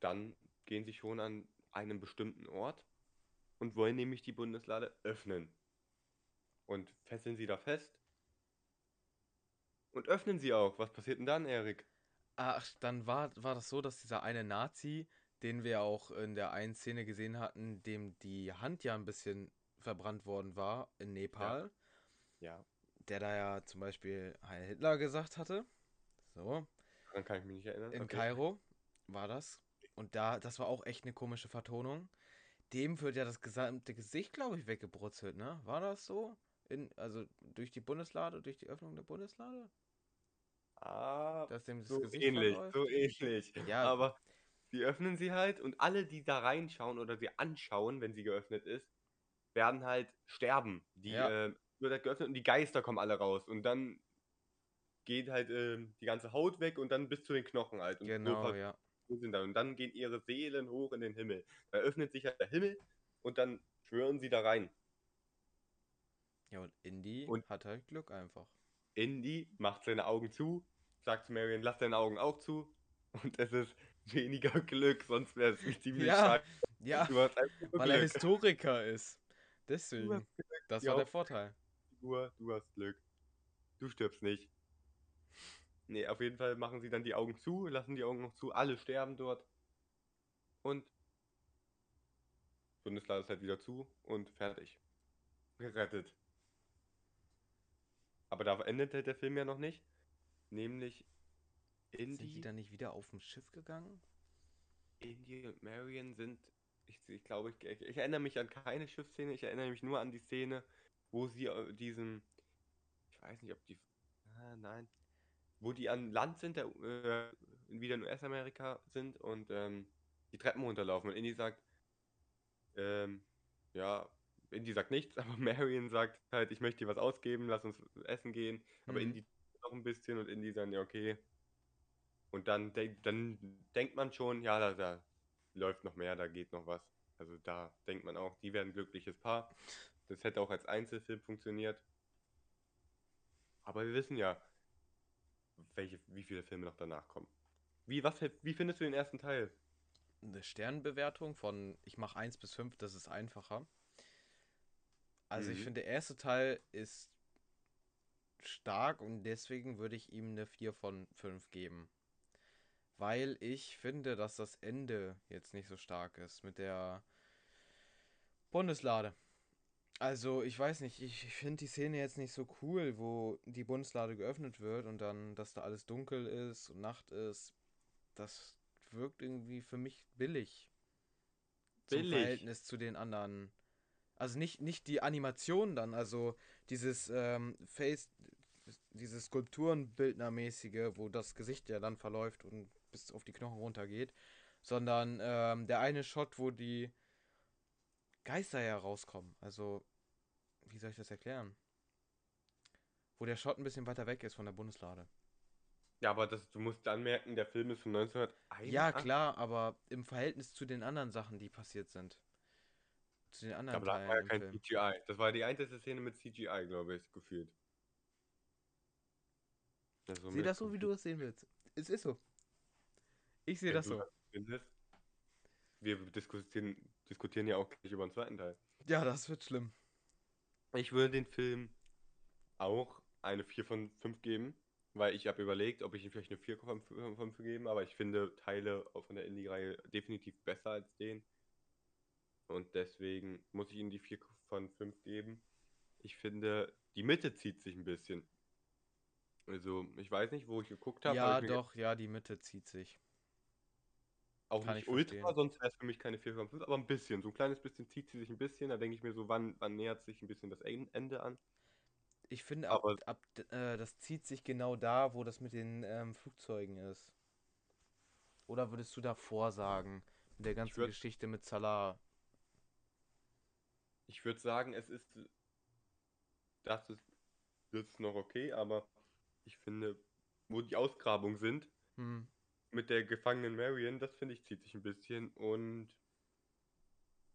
dann gehen sie schon an einem bestimmten Ort und wollen nämlich die Bundeslade öffnen. Und fesseln sie da fest. Und öffnen sie auch. Was passiert denn dann, Erik? Ach, dann war, war das so, dass dieser eine Nazi, den wir auch in der einen Szene gesehen hatten, dem die Hand ja ein bisschen verbrannt worden war in Nepal, Ja, der da ja zum Beispiel Heil Hitler gesagt hatte. So, daran kann ich mich nicht erinnern. in Okay. Kairo war das. Und da, das war auch echt eine komische Vertonung. Dem wird ja das gesamte Gesicht, glaube ich, weggebrutzelt, ne? War das so? In, also durch die Bundeslade, durch die Öffnung der Bundeslade? Ah, das so Gesicht ähnlich, verläuft? so ähnlich. Ja. Aber sie öffnen sie halt und alle, die da reinschauen oder sie anschauen, wenn sie geöffnet ist, werden halt sterben. Die Ja. äh, wird halt geöffnet und die Geister kommen alle raus und dann geht halt ähm, die ganze Haut weg und dann bis zu den Knochen halt. Und so Genau, ver- ja. sind dann. Und dann gehen ihre Seelen hoch in den Himmel. Da öffnet sich halt der Himmel und dann schwören sie da rein. Ja, und Indy Und- hat halt Glück einfach. Indy macht seine Augen zu, sagt zu Marion, lass deine Augen auch zu. Und es ist weniger [LAUGHS] Glück, sonst wäre es ziemlich Ja, scheiße. Ja, weil er. Historiker ist. Deswegen. Das Ja. war der Vorteil. Nur, du hast Glück. Du stirbst nicht. Nee, auf jeden Fall machen sie dann die Augen zu, lassen die Augen noch zu, alle sterben dort. Und Bundeslade ist halt wieder zu und fertig. Gerettet. Aber da endet halt der Film ja noch nicht. Nämlich Sind die Indy, dann nicht wieder auf dem Schiff gegangen? Indy und Marion sind. Ich, ich glaube, ich, ich, ich erinnere mich an keine Schiffsszene, ich erinnere mich nur an die Szene, wo sie äh, diesen. Ich weiß nicht, ob die. Ah, nein. Wo die an Land sind, der, äh, wieder in US-Amerika sind und ähm, die Treppen runterlaufen. Und Indy sagt, ähm, ja, Indy sagt nichts, [LAUGHS] aber Marion sagt halt, ich möchte dir was ausgeben, lass uns essen gehen. Aber Mhm. Indy noch ein bisschen und Indy sagt, ja, okay. Und dann, denk, dann denkt man schon, ja, da, da läuft noch mehr, da geht noch was. Also da denkt man auch, die werden ein glückliches Paar. Das hätte auch als Einzelfilm funktioniert. Aber wir wissen ja, welche, wie viele Filme noch danach kommen. Wie, was, wie findest du den ersten Teil? Eine Sternbewertung von ich mache 1 bis 5, das ist einfacher. Also ich Mhm. finde, der erste Teil ist stark und deswegen würde ich ihm eine 4 von 5 geben. Weil ich finde, dass das Ende jetzt nicht so stark ist mit der Bundeslade. Also, ich weiß nicht, ich, ich finde die Szene jetzt nicht so cool, wo die Bundeslade geöffnet wird und dann, dass da alles dunkel ist und Nacht ist. Das wirkt irgendwie für mich billig zum Billig. Verhältnis zu den anderen. Also nicht, nicht die Animation dann, also dieses ähm, Face, dieses Skulpturenbildnermäßige, wo das Gesicht ja dann verläuft und bis auf die Knochen runtergeht, sondern ähm, der eine Shot, wo die Geister ja rauskommen. Also, wie soll ich das erklären? Wo der Shot ein bisschen weiter weg ist von der Bundeslade. Ja, aber das, du musst anmerken, der Film ist von Ja, 1981. klar, aber im Verhältnis zu den anderen Sachen, die passiert sind. Zu den anderen Aber da war ja kein Film. CGI. Das war die einzige Szene mit CGI, glaube ich, gefühlt. Also Sieh mit das so, wie du es sehen willst. Es ist so. Ich sehe Wenn das so. das findest. Wir diskutieren, diskutieren ja auch gleich über den zweiten Teil. Ja, das wird schlimm. Ich würde den Film auch eine 4 von 5 geben, weil ich habe überlegt, ob ich ihm vielleicht eine 4 von 5 geben, aber ich finde Teile von der Indie-Reihe definitiv besser als den. Und deswegen muss ich ihm die 4 von 5 geben. Ich finde, die Mitte zieht sich ein bisschen. Also, ich weiß nicht, wo ich geguckt habe, Ja, mir doch, ja, die Mitte zieht sich. auch Kann ich nicht ultra, verstehen. sonst wäre es für mich keine 4 von 5, aber ein bisschen. So ein kleines bisschen zieht sie sich ein bisschen. Da denke ich mir so, wann, wann nähert sich ein bisschen das En- Ende an? Ich finde, ab, Aber ab, äh, das zieht sich genau da, wo das mit den ähm, Flugzeugen ist. Oder würdest du davor sagen? Mit der ganzen würde Geschichte mit Salah. Ich würd sagen, es ist, das ist, das ist noch okay, aber ich finde, wo die Ausgrabungen sind, Hm. mit der gefangenen Marion, das finde ich zieht sich ein bisschen und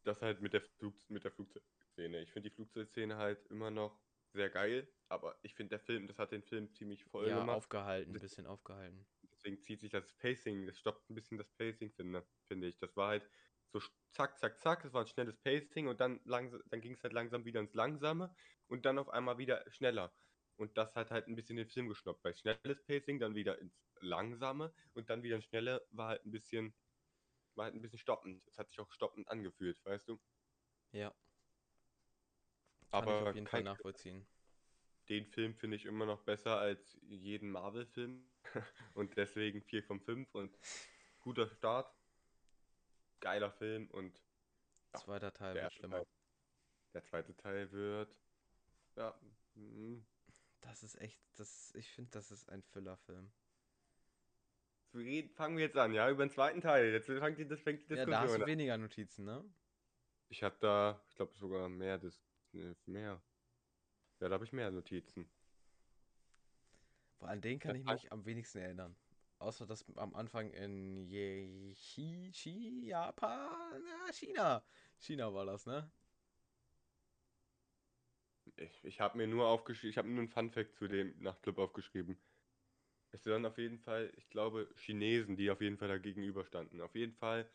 das halt mit der Flug, mit der Flugzeugszene. Ich finde die Flugzeugszene halt immer noch sehr geil, aber ich finde der Film, das hat den Film ziemlich voll Ja, gemacht. aufgehalten, ein bisschen aufgehalten. Deswegen zieht sich das Pacing, das stoppt ein bisschen das Pacing, finde, finde ich. Das war halt so zack, zack, zack, das war ein schnelles Pacing und dann, langs dann ging es halt langsam wieder ins Langsame und dann auf einmal wieder schneller. Und das hat halt ein bisschen den Film geschnappt. Bei schnelles Pacing dann wieder ins Langsame und dann wieder ins Schnelle war halt ein bisschen, war halt ein bisschen stoppend. Es hat sich auch stoppend angefühlt, weißt du? Ja, kann ich Aber auf jeden Fall nachvollziehen. den Film finde ich immer noch besser als jeden Marvel-Film. [LAUGHS] und deswegen 4 von 5 und guter Start. Geiler Film und ja, Zweiter Teil wird schlimmer. Teil. Der zweite Teil wird. Ja. mm, Das ist echt, das, ich finde, das ist ein Füllerfilm. Fangen wir jetzt an, ja, über den zweiten Teil. Jetzt fängt die, das fängt die Ja, da hast Diskussion du an. weniger Notizen, ne? Ich habe da, ich glaube sogar mehr, das, ne, mehr. Ja, da habe ich mehr Notizen. Boah, an den kann ich mich am wenigsten erinnern. Außer dass am Anfang in Je Chi, Japan, ja, China. China war das, ne? Ich, ich habe mir nur aufgeschrieben, ich habe nur einen Funfact zu dem Nachtclub aufgeschrieben. Es waren auf jeden Fall, ich glaube, Chinesen, die auf jeden Fall da gegenüberstanden. Auf jeden Fall,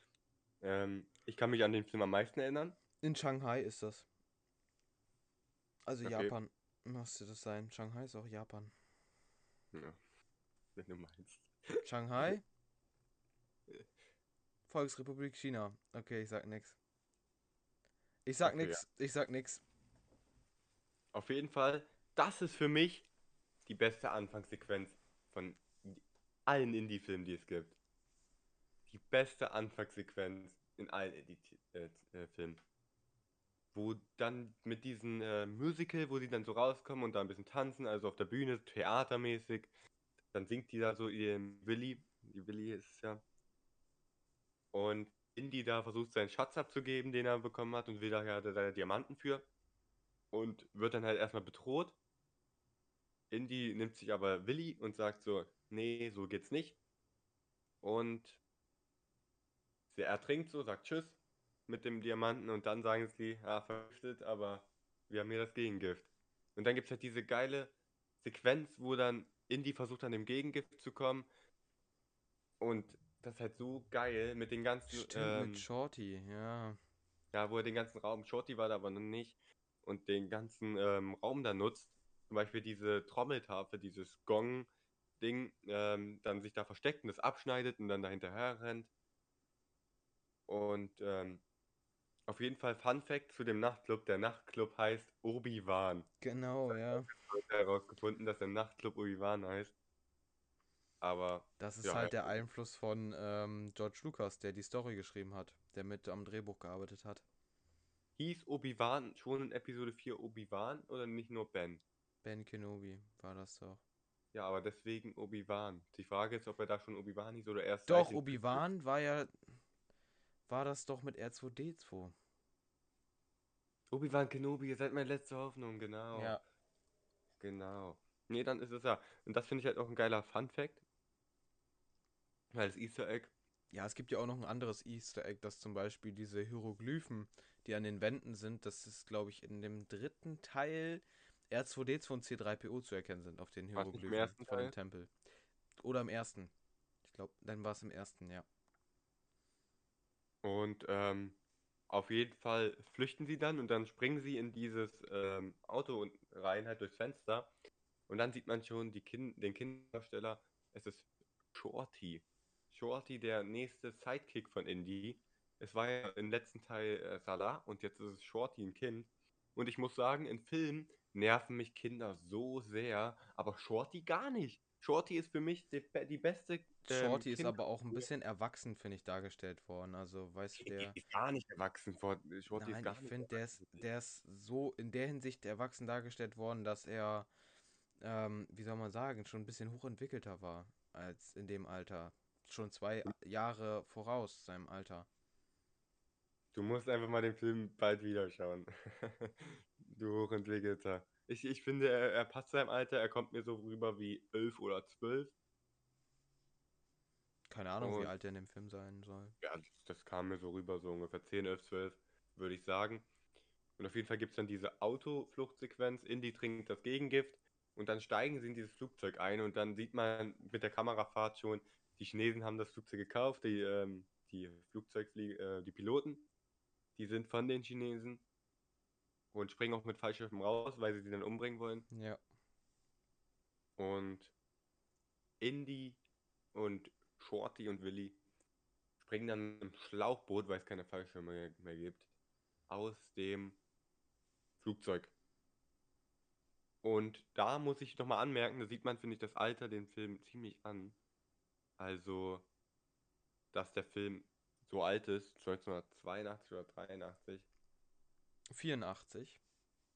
ähm, ich kann mich an den Film am meisten erinnern. In Shanghai ist das. Also Okay. Japan müsste das sein. Shanghai ist auch Japan. Ja, wenn du meinst. Shanghai? Volksrepublik China. Okay, ich sag nix. Ich sag Okay, ja. nix. Ich sag nix. Auf jeden Fall, das ist für mich die beste Anfangssequenz von allen Indie-Filmen, die es gibt. Die beste Anfangssequenz in allen Indie-Filmen. Wo dann mit diesem äh, Musical, wo sie dann so rauskommen und da ein bisschen tanzen, also auf der Bühne, theatermäßig. Dann singt die da so ihren Willi, die Willi ist es ja. Und Indy da versucht seinen Schatz abzugeben, den er bekommen hat und will da ja seine Diamanten für. Und wird dann halt erstmal bedroht. Indy nimmt sich aber Willi und sagt so, nee, so geht's nicht. Und sie ertrinkt so, sagt Tschüss mit dem Diamanten und dann sagen sie, ah, vergiftet, aber wir haben hier das Gegengift. Und dann gibt es halt diese geile Sequenz, wo dann Indy versucht an dem Gegengift zu kommen. Und das ist halt so geil mit den ganzen, Stimmt, ähm, mit Shorty, ja. ja, wo er den ganzen Raum, Shorty war da aber noch nicht, und den ganzen ähm, Raum da nutzt. Zum Beispiel diese Trommeltafel, dieses Gong-Ding, ähm, dann sich da versteckt und das abschneidet und dann dahinterher rennt. Und ähm, Auf jeden Fall Fun Fact zu dem Nachtclub. Der Nachtclub heißt Obi-Wan. Genau, ja. Heute herausgefunden, dass der Nachtclub Obi-Wan heißt. Aber Das ist Ja, halt der ja. Einfluss von ähm, George Lucas, der die Story geschrieben hat, der mit am Drehbuch gearbeitet hat. hieß Obi-Wan schon in Episode 4 Obi-Wan oder nicht nur Ben? Ben Kenobi war das doch. Ja, aber deswegen Obi-Wan. Die Frage ist, ob er da schon Obi-Wan hieß oder erst Doch, Obi-Wan war ja. War das doch mit R2D2. Obi-Wan Kenobi, ihr seid meine letzte Hoffnung, genau. Ja. Genau. Nee, dann ist es ja. Und das finde ich halt auch ein geiler Fun-Fact. Weil das Easter Egg. Ja, es gibt ja auch noch ein anderes Easter Egg, dass zum Beispiel diese Hieroglyphen, die an den Wänden sind, das ist, glaube ich, in dem dritten Teil R2D2 und C3PO zu erkennen sind auf den Hieroglyphen ersten von dem Teil? Tempel. Oder im ersten. Ich glaube, dann war es im ersten, ja. Und ähm, auf jeden Fall flüchten sie dann und dann springen sie in dieses ähm, Auto und rein halt durchs Fenster. Und dann sieht man schon die kind den Kinderdarsteller. Es ist Shorty. Shorty, der nächste Sidekick von Indy. Es war ja im letzten Teil äh, Salah und jetzt ist es Shorty, ein Kind. Und ich muss sagen, in Filmen nerven mich Kinder so sehr, aber Shorty gar nicht. Shorty ist für mich die, die beste. ähm, Shorty ist aber auch ein bisschen erwachsen, finde ich, dargestellt worden. Also, weißt du, Der ist gar nicht erwachsen. vor- Shorty ist Nein, gar ich finde, der ist, der ist so in der Hinsicht erwachsen dargestellt worden, dass er, ähm, wie soll man sagen, schon ein bisschen hochentwickelter war als in dem Alter. Schon zwei Jahre voraus seinem Alter. Du musst einfach mal den Film bald wieder schauen. [LAUGHS] du Hochentwickelter. Ich, ich finde, er, er passt seinem Alter. Er kommt mir so rüber wie elf oder zwölf. Keine Ahnung, wie Und- alt er in dem Film sein soll. Ja, das, das kam mir so rüber, so ungefähr 10, 11, 12, würde ich sagen. Und auf jeden Fall gibt es dann diese Autofluchtsequenz. Indy trinkt das Gegengift und dann steigen sie in dieses Flugzeug ein und dann sieht man mit der Kamerafahrt schon, die Chinesen haben das Flugzeug gekauft, die, ähm, die Flugzeugflie äh, die Piloten, die sind von den Chinesen und springen auch mit Fallschirmen raus, weil sie sie dann umbringen wollen. Ja. Und Indy und Shorty und Willy springen dann im Schlauchboot, weil es keine Fallschirme mehr, mehr gibt, aus dem Flugzeug. Und da muss ich nochmal anmerken, da sieht man, finde ich, das Alter den Film ziemlich an. Also, dass der Film so alt ist, 1982 oder 83, 84.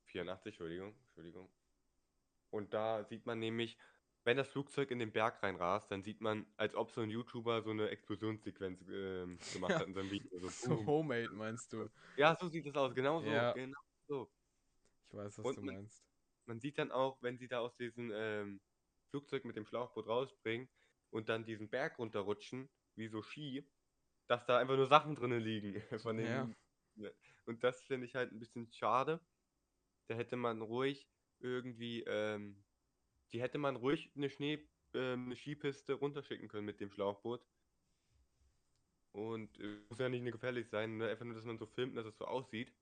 84, Entschuldigung, Entschuldigung. Und da sieht man nämlich, wenn das Flugzeug in den Berg reinrast, dann sieht man, als ob so ein YouTuber so eine Explosionssequenz ähm, [LAUGHS] gemacht Ja. hat in seinem Video. So, So boom. Homemade meinst du? Ja, so sieht es aus, genau so, Ja. genau so. Ich weiß, was Und du man- meinst. Man sieht dann auch, wenn sie da aus diesem ähm, Flugzeug mit dem Schlauchboot rausspringen und dann diesen Berg runterrutschen, wie so Ski, dass da einfach nur Sachen drinnen liegen [LAUGHS] von den Ja. Ne. Und das finde ich halt ein bisschen schade. Da hätte man ruhig irgendwie, ähm, die hätte man ruhig eine Schnee, ähm, eine Skipiste runterschicken können mit dem Schlauchboot. Und äh, muss ja nicht nur gefährlich sein, ne? einfach nur, dass man so filmt, dass es so aussieht.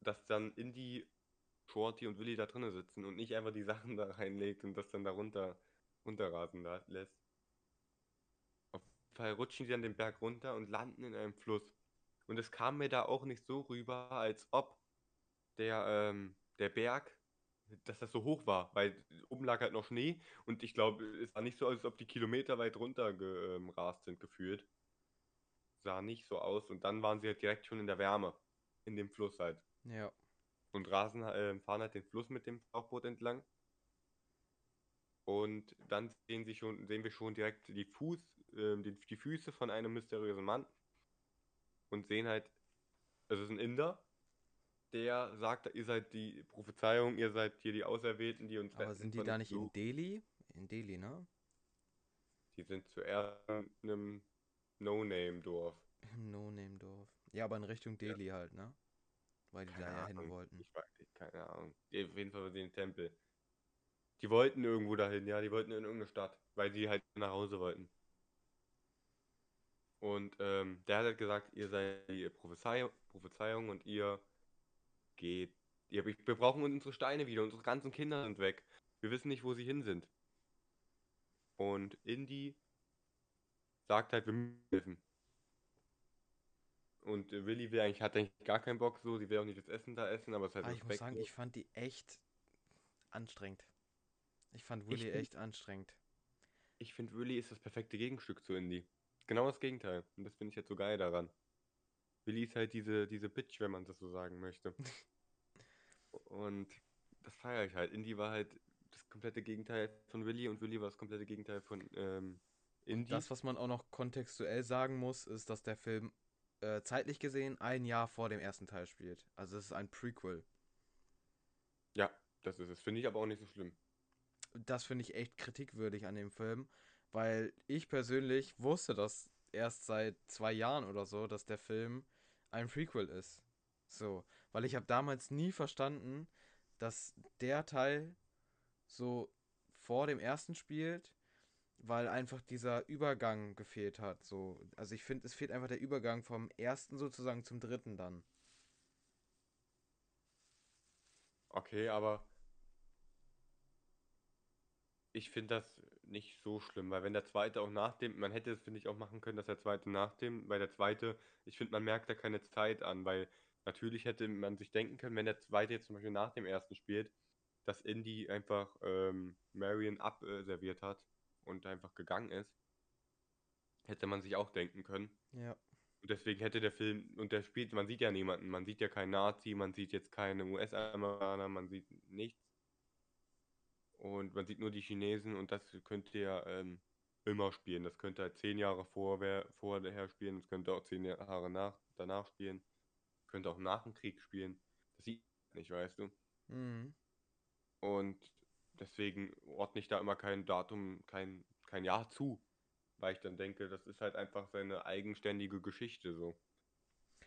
Dass dann Indy, Shorty und Willy da drinnen sitzen und nicht einfach die Sachen da reinlegt und das dann da runter, runterrasen lässt. Auf jeden Fall rutschen sie dann den Berg runter und landen in einem Fluss. Und es kam mir da auch nicht so rüber, als ob der, ähm, der Berg, dass das so hoch war, weil oben lag halt noch Schnee und ich glaube, es war nicht so, als ob die Kilometer weit runter gerast sind, gefühlt. Sah nicht so aus und dann waren sie halt direkt schon in der Wärme, in dem Fluss halt. Ja. Und rasen, äh, fahren halt den Fluss mit dem Tauchboot entlang. Und dann sehen, sie schon, sehen wir schon direkt die, Fuß, äh, die, die Füße von einem mysteriösen Mann. Und sehen halt, es ist ein Inder, der sagt, ihr seid die Prophezeiung, ihr seid hier die Auserwählten, die uns Aber sind die da nicht in Fluch. Delhi? In Delhi, ne? Die sind zuerst in einem No-Name-Dorf. Im No-Name-Dorf. Ja, aber in Richtung Delhi halt, ne? Weil die da ja hin wollten. Ich weiß nicht, keine Ahnung. Auf jeden Fall sie im Tempel. Die wollten irgendwo dahin, ja, die wollten in irgendeine Stadt, weil die halt nach Hause wollten. Und ähm, der hat halt gesagt, ihr seid die Prophezeiung, Prophezeiung und ihr geht. Ihr, wir brauchen unsere Steine wieder, unsere ganzen Kinder sind weg. Wir wissen nicht, wo sie hin sind. Und Indy sagt halt, wir müssen helfen. Und Willy will eigentlich, hat eigentlich gar keinen Bock so, sie will auch nicht das Essen da essen, aber es ist halt Aber ich muss sagen, ich fand die echt anstrengend. Ich fand Ich Willy find- echt anstrengend. Ich finde, Willy ist das perfekte Gegenstück zu Indy. Genau das Gegenteil. Und das finde ich jetzt so geil daran. Willy ist halt diese, diese Bitch, wenn man das so sagen möchte. [LAUGHS] Und das feiere ich halt. Indy war halt das komplette Gegenteil von Willy und Willy war das komplette Gegenteil von ähm, Indy. Das, was man auch noch kontextuell sagen muss, ist, dass der Film äh, zeitlich gesehen ein Jahr vor dem ersten Teil spielt. Also es ist ein Prequel. Ja, das ist es. Finde ich aber auch nicht so schlimm. Das finde ich echt kritikwürdig an dem Film, weil ich persönlich wusste das erst seit zwei Jahren oder so, dass der Film ein Prequel ist. So, weil ich habe damals nie verstanden, dass der Teil so vor dem ersten spielt, weil einfach dieser Übergang gefehlt hat. So, also ich finde, es fehlt einfach der Übergang vom ersten sozusagen zum dritten dann. Okay, aber ich finde das nicht so schlimm, weil wenn der zweite auch nach dem, man hätte es, finde ich, auch machen können, dass der zweite nach dem, weil der zweite, ich finde, man merkt da keine Zeit an, weil natürlich hätte man sich denken können, wenn der zweite jetzt zum Beispiel nach dem ersten spielt, dass Indy einfach ähm, Marion abserviert hat und einfach gegangen ist, hätte man sich auch denken können. Ja. Und deswegen hätte der Film, und der spielt, man sieht ja niemanden, man sieht ja keinen Nazi, man sieht jetzt keine US-Amerikaner, man sieht nichts. Und man sieht nur die Chinesen und das könnte ja ähm, immer spielen. Das könnte halt zehn Jahre vorher, vorher spielen, das könnte auch zehn Jahre nach, danach spielen, könnte auch nach dem Krieg spielen. Das sieht man nicht, weißt du. Mhm. Und deswegen ordne ich da immer kein Datum, kein, kein Jahr zu. Weil ich dann denke, das ist halt einfach seine eigenständige Geschichte so.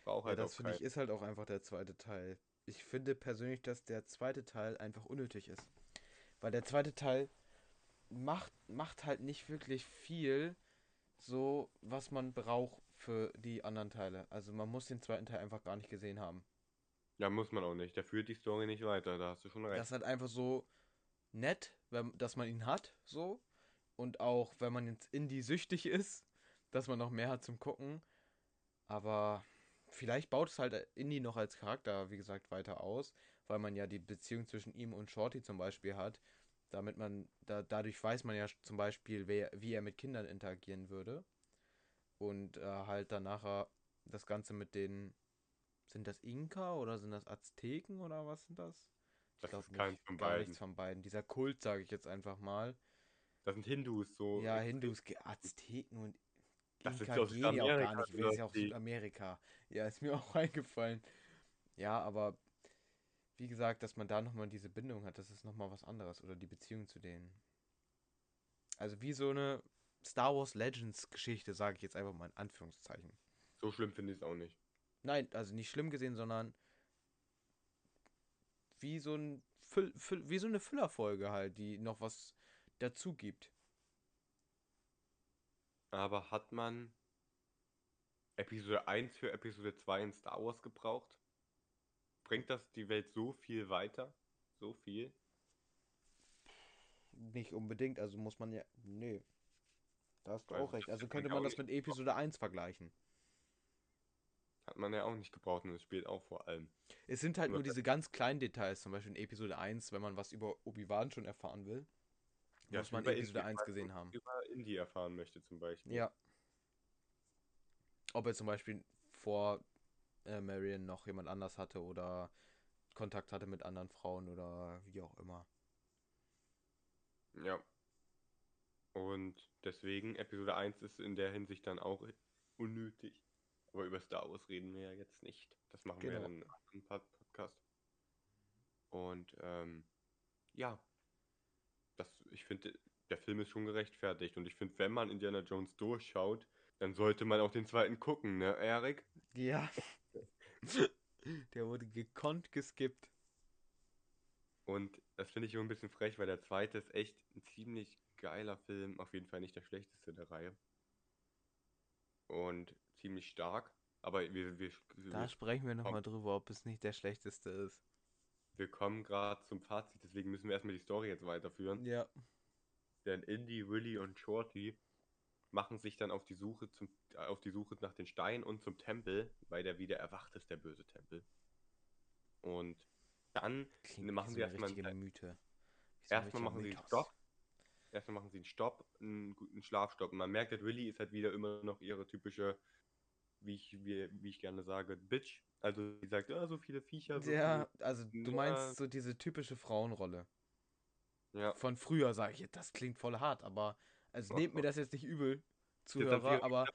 Braucht Ja, halt das finde ich ist halt auch einfach der zweite Teil. Ich finde persönlich, dass der zweite Teil einfach unnötig ist. Weil der zweite Teil macht, macht halt nicht wirklich viel, so was man braucht für die anderen Teile. Also man muss den zweiten Teil einfach gar nicht gesehen haben. Ja, muss man auch nicht. Der führt die Story nicht weiter, da hast du schon recht. Das ist halt einfach so nett, wenn, dass man ihn hat, so. Und auch, wenn man jetzt Indie süchtig ist, dass man noch mehr hat zum Gucken. Aber vielleicht baut es halt Indie noch als Charakter, wie gesagt, weiter aus, weil man ja die Beziehung zwischen ihm und Shorty zum Beispiel hat. Damit man, da, dadurch weiß man ja zum Beispiel, wer, wie er mit Kindern interagieren würde. Und äh, halt dann nachher das Ganze mit den, sind das Inka oder sind das Azteken oder was sind das? Ich Das ist keins von gar beiden. nichts von beiden. Dieser Kult, sage ich jetzt einfach mal. Das sind Hindus, so. Ja, Hindus, Azteken und Das Inka gehen ja auch gar Südamerika, nicht. Wir ist ja auch Südamerika. Ja, ist mir [LAUGHS] auch eingefallen. Ja, aber wie gesagt, dass man da nochmal diese Bindung hat, das ist nochmal was anderes. Oder die Beziehung zu denen. Also wie so eine Star Wars Legends Geschichte, sage ich jetzt einfach mal in Anführungszeichen. So schlimm finde ich es auch nicht. Nein, also nicht schlimm gesehen, sondern wie so ein Füll, Füll, wie so eine Füllerfolge halt, die noch was dazu gibt. Aber hat man Episode 1 für Episode 2 in Star Wars gebraucht? Bringt das die Welt so viel weiter? So viel? Nicht unbedingt, also muss man ja. Nee. Da hast du Also, auch recht. Also könnte man das mit Episode 1 vergleichen. Hat man ja auch nicht gebraucht und es spielt auch vor allem. Es sind halt nur diese ganz kleinen Details, zum Beispiel in Episode 1, wenn man was über Obi-Wan schon erfahren will, Ja, muss man Episode Indie, 1 weil gesehen haben. Über Indie erfahren möchte zum Beispiel. Ja. Ob er zum Beispiel vor äh, Marion noch jemand anders hatte oder Kontakt hatte mit anderen Frauen oder wie auch immer. Ja. Und deswegen, Episode 1 ist in der Hinsicht dann auch unnötig. Aber über Star Wars reden wir ja jetzt nicht. Das machen wir Genau. dann in einem anderen Pod- Podcast. Und ähm, ja, das, ich finde, der Film ist schon gerechtfertigt. Und ich finde, wenn man Indiana Jones durchschaut, dann sollte man auch den zweiten gucken, ne, Erik? Ja. [LAUGHS] Der wurde gekonnt geskippt. Und das finde ich immer ein bisschen frech, weil der zweite ist echt ein ziemlich geiler Film. Auf jeden Fall nicht der schlechteste der Reihe. Und ziemlich stark. Aber wir, wir, Da wir, sprechen wir nochmal drüber, ob es nicht der schlechteste ist. wir kommen gerade zum Fazit, deswegen müssen wir erstmal die Story jetzt weiterführen. Ja. Denn Indy, Willy und Shorty machen sich dann auf die Suche zum, äh, auf die Suche nach den Steinen und zum Tempel, weil der wieder erwacht ist, der böse Tempel. Und dann Klingt machen sie erstmal einen- Mythe. Erstmal machen sie einen Mythos. Stopp. Erstmal machen sie einen Stopp, einen guten Schlafstopp. Und man merkt, dass Willy ist halt wieder immer noch ihre typische, wie ich, wie, wie ich gerne sage, Bitch. Also sie sagt, ja, so viele Viecher, so Ja, also du meinst so diese typische Frauenrolle. viele. Ja. Von früher, sage ich. Das klingt voll hart, aber also nehmt mir das jetzt nicht übel, Zuhörer, aber.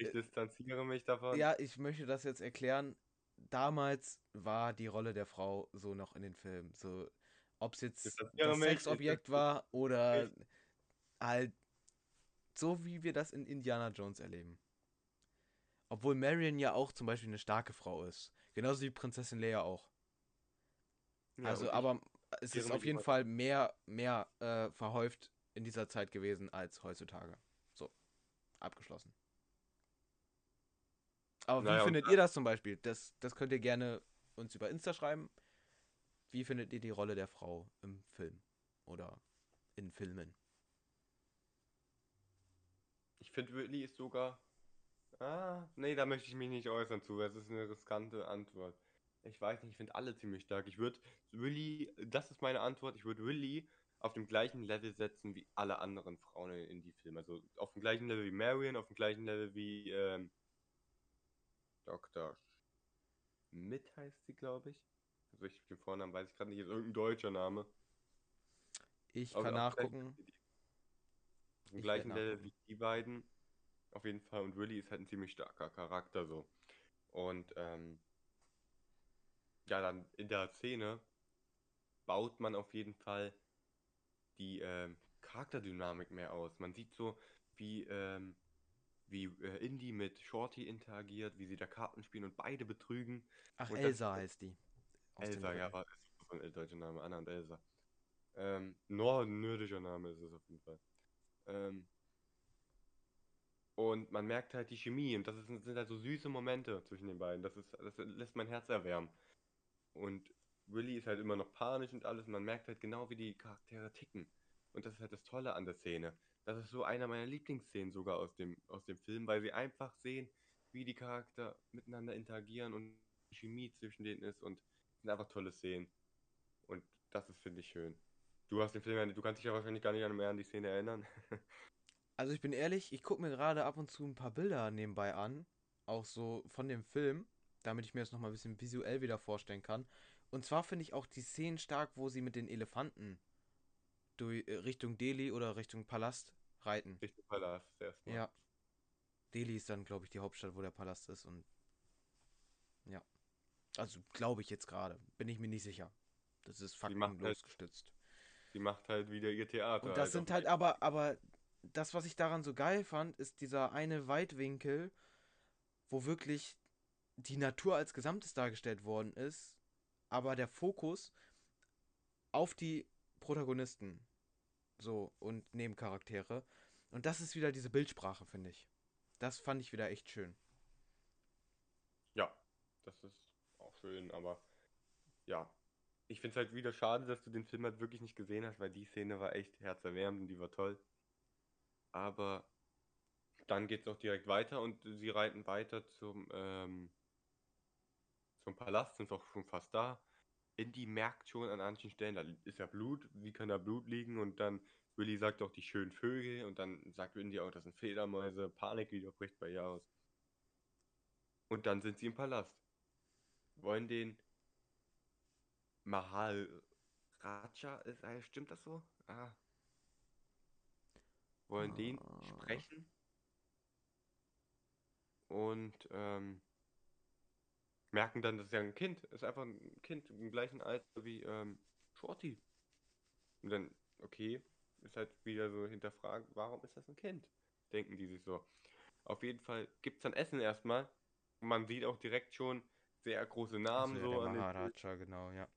Ich distanziere mich davon. ja, ich möchte das jetzt erklären. Damals war die Rolle der Frau so noch in den Filmen. So, ob es jetzt das ich Sexobjekt [LAUGHS] war oder mich. halt so, wie wir das in Indiana Jones erleben. Obwohl Marion ja auch zum Beispiel eine starke Frau ist. Genauso wie Prinzessin Leia auch. Ja, also, ich- aber es ist auf jeden Fall mehr, mehr äh, verhäuft in dieser Zeit gewesen als heutzutage. So, abgeschlossen. Aber Naja, wie findet ihr das zum Beispiel? Das, das könnt ihr gerne uns über Insta schreiben. Wie findet ihr die Rolle der Frau im Film? Oder in Filmen? Ich finde, Willy ist sogar. Ah, nee, da möchte ich mich nicht äußern zu. Es ist eine riskante Antwort. Ich weiß nicht, ich finde alle ziemlich stark. Ich würde Willy, das ist meine Antwort, ich würde Willy auf dem gleichen Level setzen wie alle anderen Frauen in Indie-Filmen. Also auf dem gleichen Level wie Marion, auf dem gleichen Level wie ähm, Dr. Schmidt heißt sie, glaube ich. Also ich den Vornamen weiß ich gerade nicht, ist irgendein deutscher Name. Ich Aber kann dem nachgucken. Auf dem Ich gleichen Level wie die beiden. Auf jeden Fall. Und Willy ist halt ein ziemlich starker Charakter so. Und ähm, ja, dann in der Szene baut man auf jeden Fall die ähm, Charakterdynamik mehr aus. Man sieht so, wie, ähm, wie äh, Indy mit Shorty interagiert, wie sie da Karten spielen und beide betrügen. Ach, und das- Elsa heißt die. Aus Elsa, ja, war ist so ein deutscher Name, Anna und Elsa. Ähm, nor nordischer Name ist es auf jeden Fall. Ähm, und man merkt halt die Chemie und das ist, sind halt so süße Momente zwischen den beiden. Das ist, das lässt mein Herz erwärmen. Und Willy ist halt immer noch panisch und alles. Man merkt halt genau, wie die Charaktere ticken. Und das ist halt das Tolle an der Szene. Das ist so einer meiner Lieblingsszenen sogar aus dem, aus dem Film, weil sie einfach sehen, wie die Charakter miteinander interagieren und die Chemie zwischen denen ist und es sind einfach tolle Szenen. Und das ist, finde ich, schön. Du hast den Film du kannst dich ja wahrscheinlich gar nicht mehr an die Szene erinnern. [LAUGHS] Also ich bin ehrlich, ich gucke mir gerade ab und zu ein paar Bilder nebenbei an, auch so von dem Film, damit ich mir das nochmal ein bisschen visuell wieder vorstellen kann. Und zwar finde ich auch die Szenen stark, wo sie mit den Elefanten durch, äh, Richtung Delhi oder Richtung Palast reiten. Richtung Palast erstmal. Ja. Delhi ist dann, glaube ich, die Hauptstadt, wo der Palast ist und ja. Also glaube ich jetzt gerade, bin ich mir nicht sicher. Das ist faktenlos halt- gestützt. Sie macht halt wieder ihr Theater. Und das halt sind halt aber, aber das, was ich daran so geil fand, ist dieser eine Weitwinkel, wo wirklich die Natur als Gesamtes dargestellt worden ist, aber der Fokus auf die Protagonisten so und Nebencharaktere. Und das ist wieder diese Bildsprache, finde ich. Das fand ich wieder echt schön. Ja, das ist auch schön, aber ja. Ich finde es halt wieder schade, dass du den Film halt wirklich nicht gesehen hast, weil die Szene war echt herzerwärmend und die war toll. Aber dann geht es auch direkt weiter und sie reiten weiter zum, ähm, zum Palast, sind auch schon fast da. Indy merkt schon an manchen Stellen, da ist ja Blut, wie kann da Blut liegen? Und dann Willy sagt auch die schönen Vögel und dann sagt Indy auch, das sind Fledermäuse, Panik wieder bricht bei ihr aus. Und dann sind sie im Palast. Wollen den Mahal Raja, ist, äh, stimmt das so? Ah. Wollen den Ah. sprechen. Und ähm, merken dann, das ist ja ein Kind, ist einfach ein Kind im gleichen Alter wie ähm, Shorty. Und dann, okay, ist halt wieder so hinterfragen, warum ist das ein Kind? Denken die sich so. Auf jeden Fall gibt es dann Essen erstmal. Man sieht auch direkt schon sehr große Namen Also, so der an dem Maharaja, genau, ja.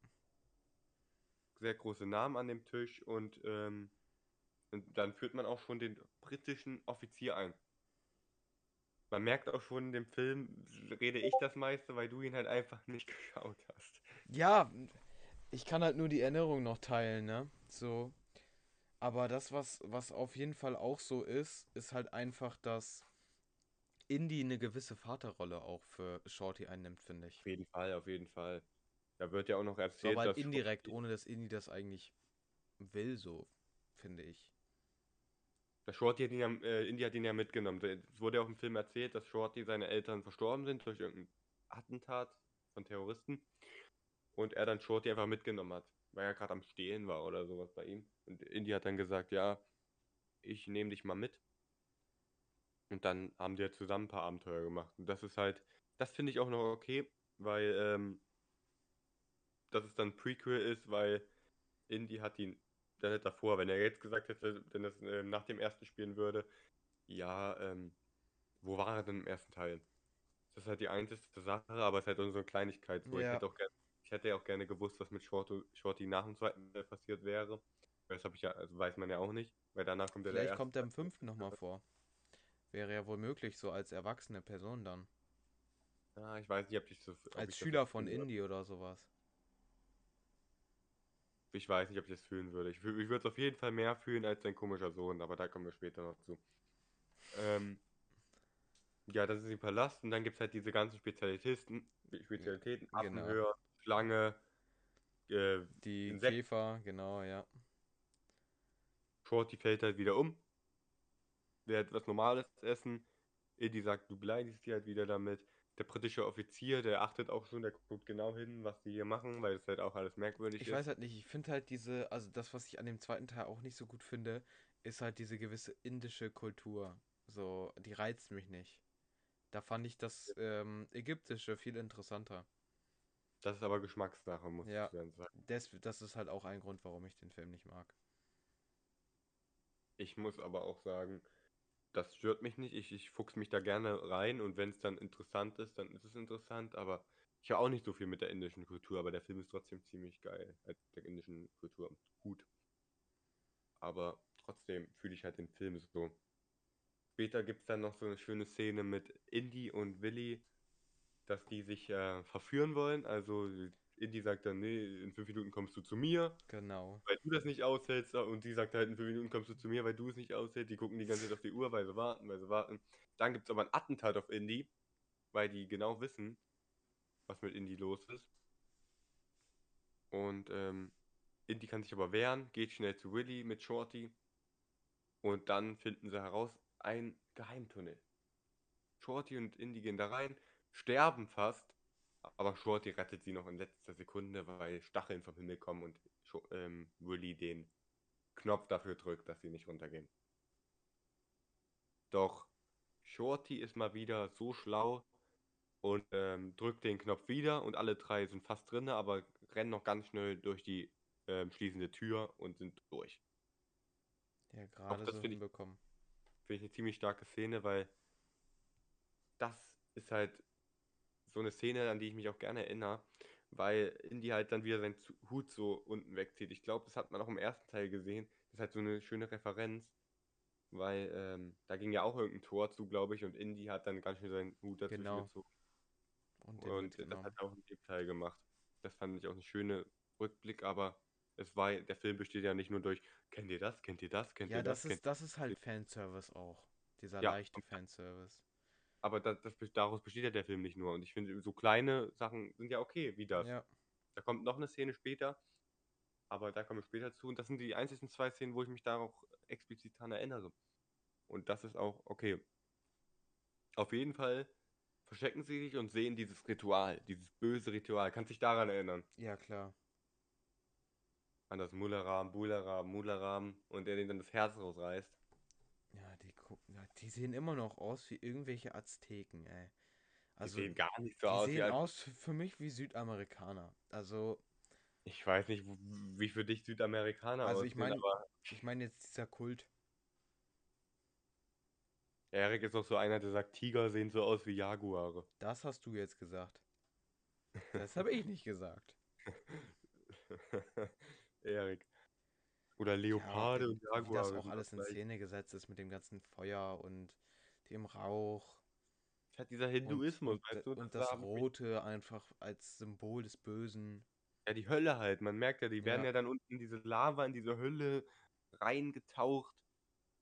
sehr große Namen an dem Tisch und, ähm, und dann führt man auch schon den britischen Offizier ein. Man merkt auch schon in dem Film, rede ich das meiste, weil du ihn halt einfach nicht [LAUGHS] geschaut hast. Ja, ich kann halt nur die Erinnerung noch teilen, ne? So. Aber das, was, was auf jeden Fall auch so ist, ist halt einfach, dass Indy eine gewisse Vaterrolle auch für Shorty einnimmt, finde ich. Auf jeden Fall, auf jeden Fall. Da wird ja auch noch erzählt, aber halt dass indirekt, Shorty, ohne dass Indy das eigentlich will, so, finde ich. Dass Shorty hat ihn ja, äh, Indy hat ihn ja mitgenommen. Es wurde ja auch im Film erzählt, dass Shorty seine Eltern verstorben sind durch irgendein Attentat von Terroristen und er dann Shorty einfach mitgenommen hat, weil er gerade am Stehlen war oder sowas bei ihm. Und Indy hat dann gesagt, ja, ich nehme dich mal mit. Und dann haben die ja zusammen ein paar Abenteuer gemacht. Und das ist halt, das finde ich auch noch okay, weil ähm, dass es dann Prequel ist, weil Indy hat ihn dann nicht davor, wenn er jetzt gesagt hätte, wenn ähm, nach dem ersten spielen würde, ja, ähm, wo war er denn im ersten Teil? Das ist halt die einzige Sache, aber es ist halt so eine Kleinigkeit. So. Ich Ja. hätte auch gerne, ich hätte ja auch gerne gewusst, was mit Shorty, Shorty nach dem zweiten Teil passiert wäre. Das ich ja, also weiß man ja auch nicht, weil danach kommt ja der Vielleicht kommt er im fünften nochmal vor. Wäre ja wohl möglich, so als erwachsene Person dann. Ah, ich weiß nicht, ob ich so. Als ich Schüler von. Indy oder sowas. Ich weiß nicht, ob ich das fühlen würde. Ich, ich würde es auf jeden Fall mehr fühlen als sein komischer Sohn, aber da kommen wir später noch zu. Ähm, ja, das ist im Palast und dann gibt es halt diese ganzen Spezialitäten, Spezialitäten, Genau. Affenhöher, Schlange, äh, Die Insekten. Käfer, genau, ja. Shorty fällt halt wieder um, will halt was Normales essen. Eddie sagt, du beleidigst die halt wieder damit. Der britische Offizier, der achtet auch schon, der guckt genau hin, was die hier machen, weil es halt auch alles merkwürdig Ich ist. weiß halt nicht, ich finde halt diese, also das, was ich an dem zweiten Teil auch nicht so gut finde, ist halt diese gewisse indische Kultur. So, die reizt mich nicht. Da fand ich das ähm, ägyptische viel interessanter. Das ist aber Geschmackssache, muss Ja. ich dann sagen. Das, das ist halt auch ein Grund, warum ich den Film nicht mag. Ich muss aber auch sagen, das stört mich nicht. Ich, ich fuchs mich da gerne rein und wenn es dann interessant ist, dann ist es interessant. Aber ich habe auch nicht so viel mit der indischen Kultur, aber der Film ist trotzdem ziemlich geil. Äh, der indischen Kultur gut. Aber trotzdem fühle ich halt den Film so. Später gibt es dann noch so eine schöne Szene mit Indy und Willy, dass die sich äh, verführen wollen. Also Indy sagt dann, nee, in fünf Minuten kommst du zu mir Genau. weil du das nicht aushältst und die sagt halt, in fünf Minuten kommst du zu mir, weil du es nicht aushältst. Die gucken die ganze Zeit auf die Uhr, weil sie warten, weil sie warten. Dann gibt es aber ein Attentat auf Indy, weil die genau wissen, was mit Indy los ist. Und ähm, Indy kann sich aber wehren, geht schnell zu Willy mit Shorty und dann finden sie heraus, ein Geheimtunnel. Shorty und Indy gehen da rein, sterben fast, aber Shorty rettet sie noch in letzter Sekunde, weil Stacheln vom Himmel kommen und ähm, Willy den Knopf dafür drückt, dass sie nicht runtergehen. Doch Shorty ist mal wieder so schlau und ähm, drückt den Knopf wieder und alle drei sind fast drin, aber rennen noch ganz schnell durch die ähm, schließende Tür und sind durch. Ja, gerade das so finde ich-. Finde ich eine ziemlich starke Szene, weil das ist halt so eine Szene, an die ich mich auch gerne erinnere, weil Indy halt dann wieder seinen Hut so unten wegzieht. Ich glaube, das hat man auch im ersten Teil gesehen. Das ist halt so eine schöne Referenz, weil ähm, da ging ja auch irgendein Tor zu, glaube ich, und Indy hat dann ganz schön seinen Hut dazwischen Genau. gezogen Und und das mitgenommen. hat er auch in dem Teil gemacht. Das fand ich auch eine schöne Rückblick, aber es war, der Film besteht ja nicht nur durch, kennt ihr das, kennt ihr das, kennt Ja, ihr das, das kennt ist, das ist halt Fanservice auch. Dieser Ja, leichte Fanservice. Aber das, das, daraus besteht ja der Film nicht nur. Und ich finde, so kleine Sachen sind ja okay, wie das. Ja, Da kommt noch eine Szene später, aber da kommen wir später zu. Und das sind die einzigen zwei Szenen, wo ich mich da auch explizit dran erinnere. Und das ist auch okay. Auf jeden Fall verstecken sie sich und sehen dieses Ritual, dieses böse Ritual. Kannst dich daran erinnern? ja, klar. An das Mularam, Bularam, Mularam und der den dann das Herz rausreißt. Die gucken, ja, die sehen immer noch aus wie irgendwelche Azteken, ey. Die Also, sehen gar nicht so die aus wie sehen aus für, mich wie Südamerikaner. Also, Ich weiß nicht, wie für dich Südamerikaner Also ich aussehen, mein- aber ich meine jetzt dieser Kult. Erik ist auch so einer, der sagt, Tiger sehen so aus wie Jaguare. Das hast du jetzt gesagt. Das habe ich nicht gesagt. [LAUGHS] Erik. Oder Leoparde und wie Jaguare. das auch alles in. Szene gesetzt ist mit dem ganzen Feuer und dem Rauch. Hat dieser Hinduismus, und, weißt du? und das haben- Rote einfach als Symbol des Bösen. Ja, die Hölle halt. Man merkt ja, die werden Ja. ja dann unten in diese Lava, in diese Hölle reingetaucht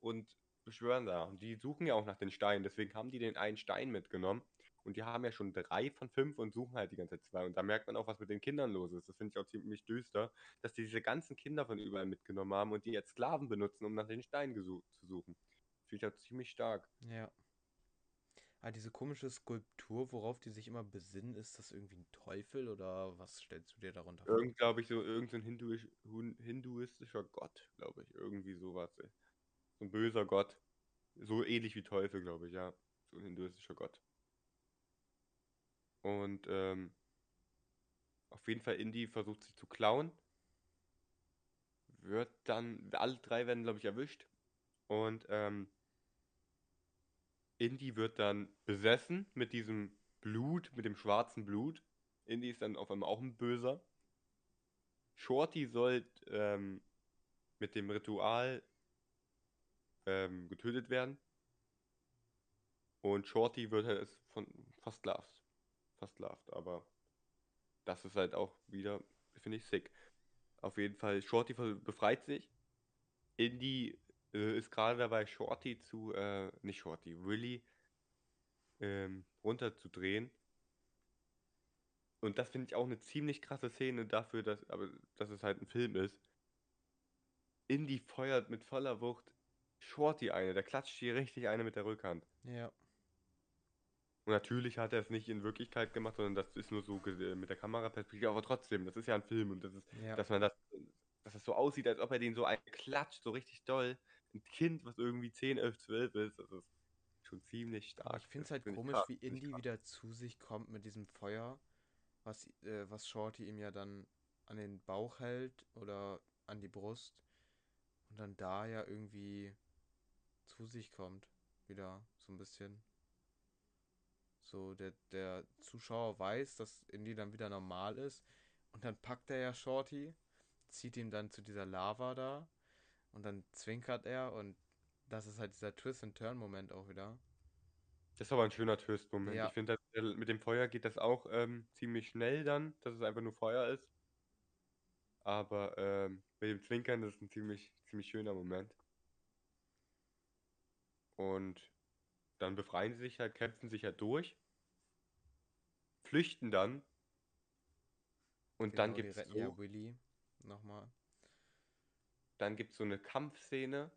und beschwören da. Und die suchen ja auch nach den Steinen, deswegen haben die den einen Stein mitgenommen. Und die haben ja schon drei von fünf und suchen halt die ganze Zeit zwei. Und da merkt man auch, was mit den Kindern los ist. Das finde ich auch ziemlich düster, dass die diese ganzen Kinder von überall mitgenommen haben und die jetzt Sklaven benutzen, um nach den Steinen zu suchen. Finde ich auch ziemlich stark. Ja. Ah, diese komische Skulptur, worauf die sich immer besinnen, ist das irgendwie ein Teufel oder was stellst du dir darunter vor? Irgend, glaube ich, so irgendein Hinduisch, hinduistischer Gott, glaube ich. Irgendwie sowas. Ey. So ein böser Gott. So ähnlich wie Teufel, glaube ich, ja. So ein hinduistischer Gott. Und ähm, auf jeden Fall Indy versucht sich zu klauen. Wird dann, alle drei werden, glaube ich, erwischt. Und ähm, Indy wird dann besessen mit diesem Blut, mit dem schwarzen Blut. Indy ist dann auf einmal auch ein Böser. Shorty soll ähm, mit dem Ritual ähm, getötet werden. Und Shorty wird halt von Versklavt, aber das ist halt auch wieder, finde ich, sick. Auf jeden Fall, Shorty befreit sich. Indy äh, ist gerade dabei, Shorty zu, äh, nicht Shorty, Willy ähm, runterzudrehen. Und das finde ich auch eine ziemlich krasse Szene dafür, dass, aber, dass es halt ein Film ist. Indy feuert mit voller Wucht Shorty eine. Der klatscht hier richtig eine mit der Rückhand. Ja. Und natürlich hat er es nicht in Wirklichkeit gemacht, sondern das ist nur so mit der Kameraperspektive. Aber trotzdem, das ist ja ein Film und das ist, ja. dass man das, dass es so aussieht, als ob er den so einen klatscht, so richtig doll. Ein Kind, was irgendwie 10, 11, 12 ist, das ist schon ziemlich stark. Ich finde es halt find komisch, wie Indy wieder zu sich kommt mit diesem Feuer, was, äh, was Shorty ihm ja dann an den Bauch hält oder an die Brust und dann da ja irgendwie zu sich kommt. Wieder so ein bisschen. So, der, der Zuschauer weiß, dass Indy dann wieder normal ist. Und dann packt er ja Shorty, zieht ihn dann zu dieser Lava da. Und dann zwinkert er und das ist halt dieser Twist-and-Turn-Moment auch wieder. Das ist aber ein schöner Twist-Moment. Ja. Ich finde, mit dem Feuer geht das auch ähm, ziemlich schnell dann, dass es einfach nur Feuer ist. Aber ähm, mit dem Zwinkern, das ist ein ziemlich, ziemlich schöner Moment. Und dann befreien sie sich halt, kämpfen sich halt durch, flüchten dann. Und genau, dann gibt es so, ja Willy nochmal. Dann gibt es so eine Kampfszene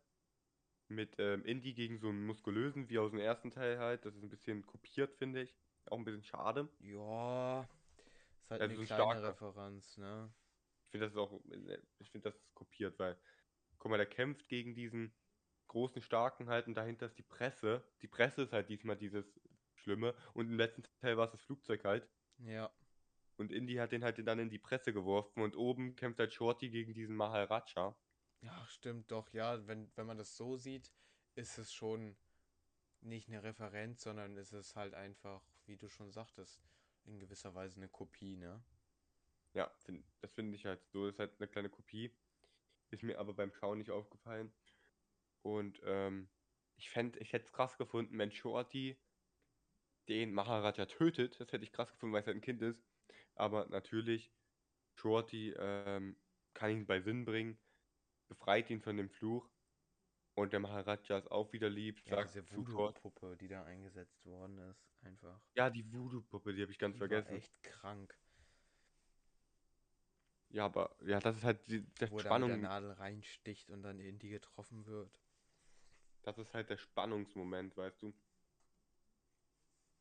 mit ähm, Indy gegen so einen muskulösen, wie aus dem ersten Teil halt. Das ist ein bisschen kopiert, finde ich. Auch ein bisschen schade. Ja, ist halt also eine so kleine Referenz, ne? Ich finde das ist auch, ich finde das ist kopiert, weil, guck mal, der kämpft gegen diesen großen, starken halt und dahinter ist die Presse. Die Presse ist halt diesmal dieses Schlimme und im letzten Teil war es das Flugzeug halt. Ja. Und Indy hat den halt dann in die Presse geworfen und oben kämpft halt Shorty gegen diesen Maharaja. Ja, stimmt doch, ja. Wenn, wenn man das so sieht, ist es schon nicht eine Referenz, sondern ist es halt einfach, wie du schon sagtest, in gewisser Weise eine Kopie, ne? Ja, das finde ich halt so. Ist halt eine kleine Kopie. Ist mir aber beim Schauen nicht aufgefallen. Und ähm, ich fände, ich hätte es krass gefunden, wenn Shorty den Maharaja tötet. Das hätte ich krass gefunden, weil es halt ein Kind ist. Aber natürlich, Shorty ähm, kann ihn bei Sinn bringen, befreit ihn von dem Fluch. Und der Maharaja ist auch wieder lieb. Ja, sagt diese Voodoo-Puppe, die da eingesetzt worden ist, einfach. Ja, die Voodoo-Puppe, die habe ich ganz die vergessen. War echt krank. Ja, aber ja, das ist halt die, der Wo Spannung. Wo der Nadel reinsticht und dann in die getroffen wird. Das ist halt der Spannungsmoment, weißt du?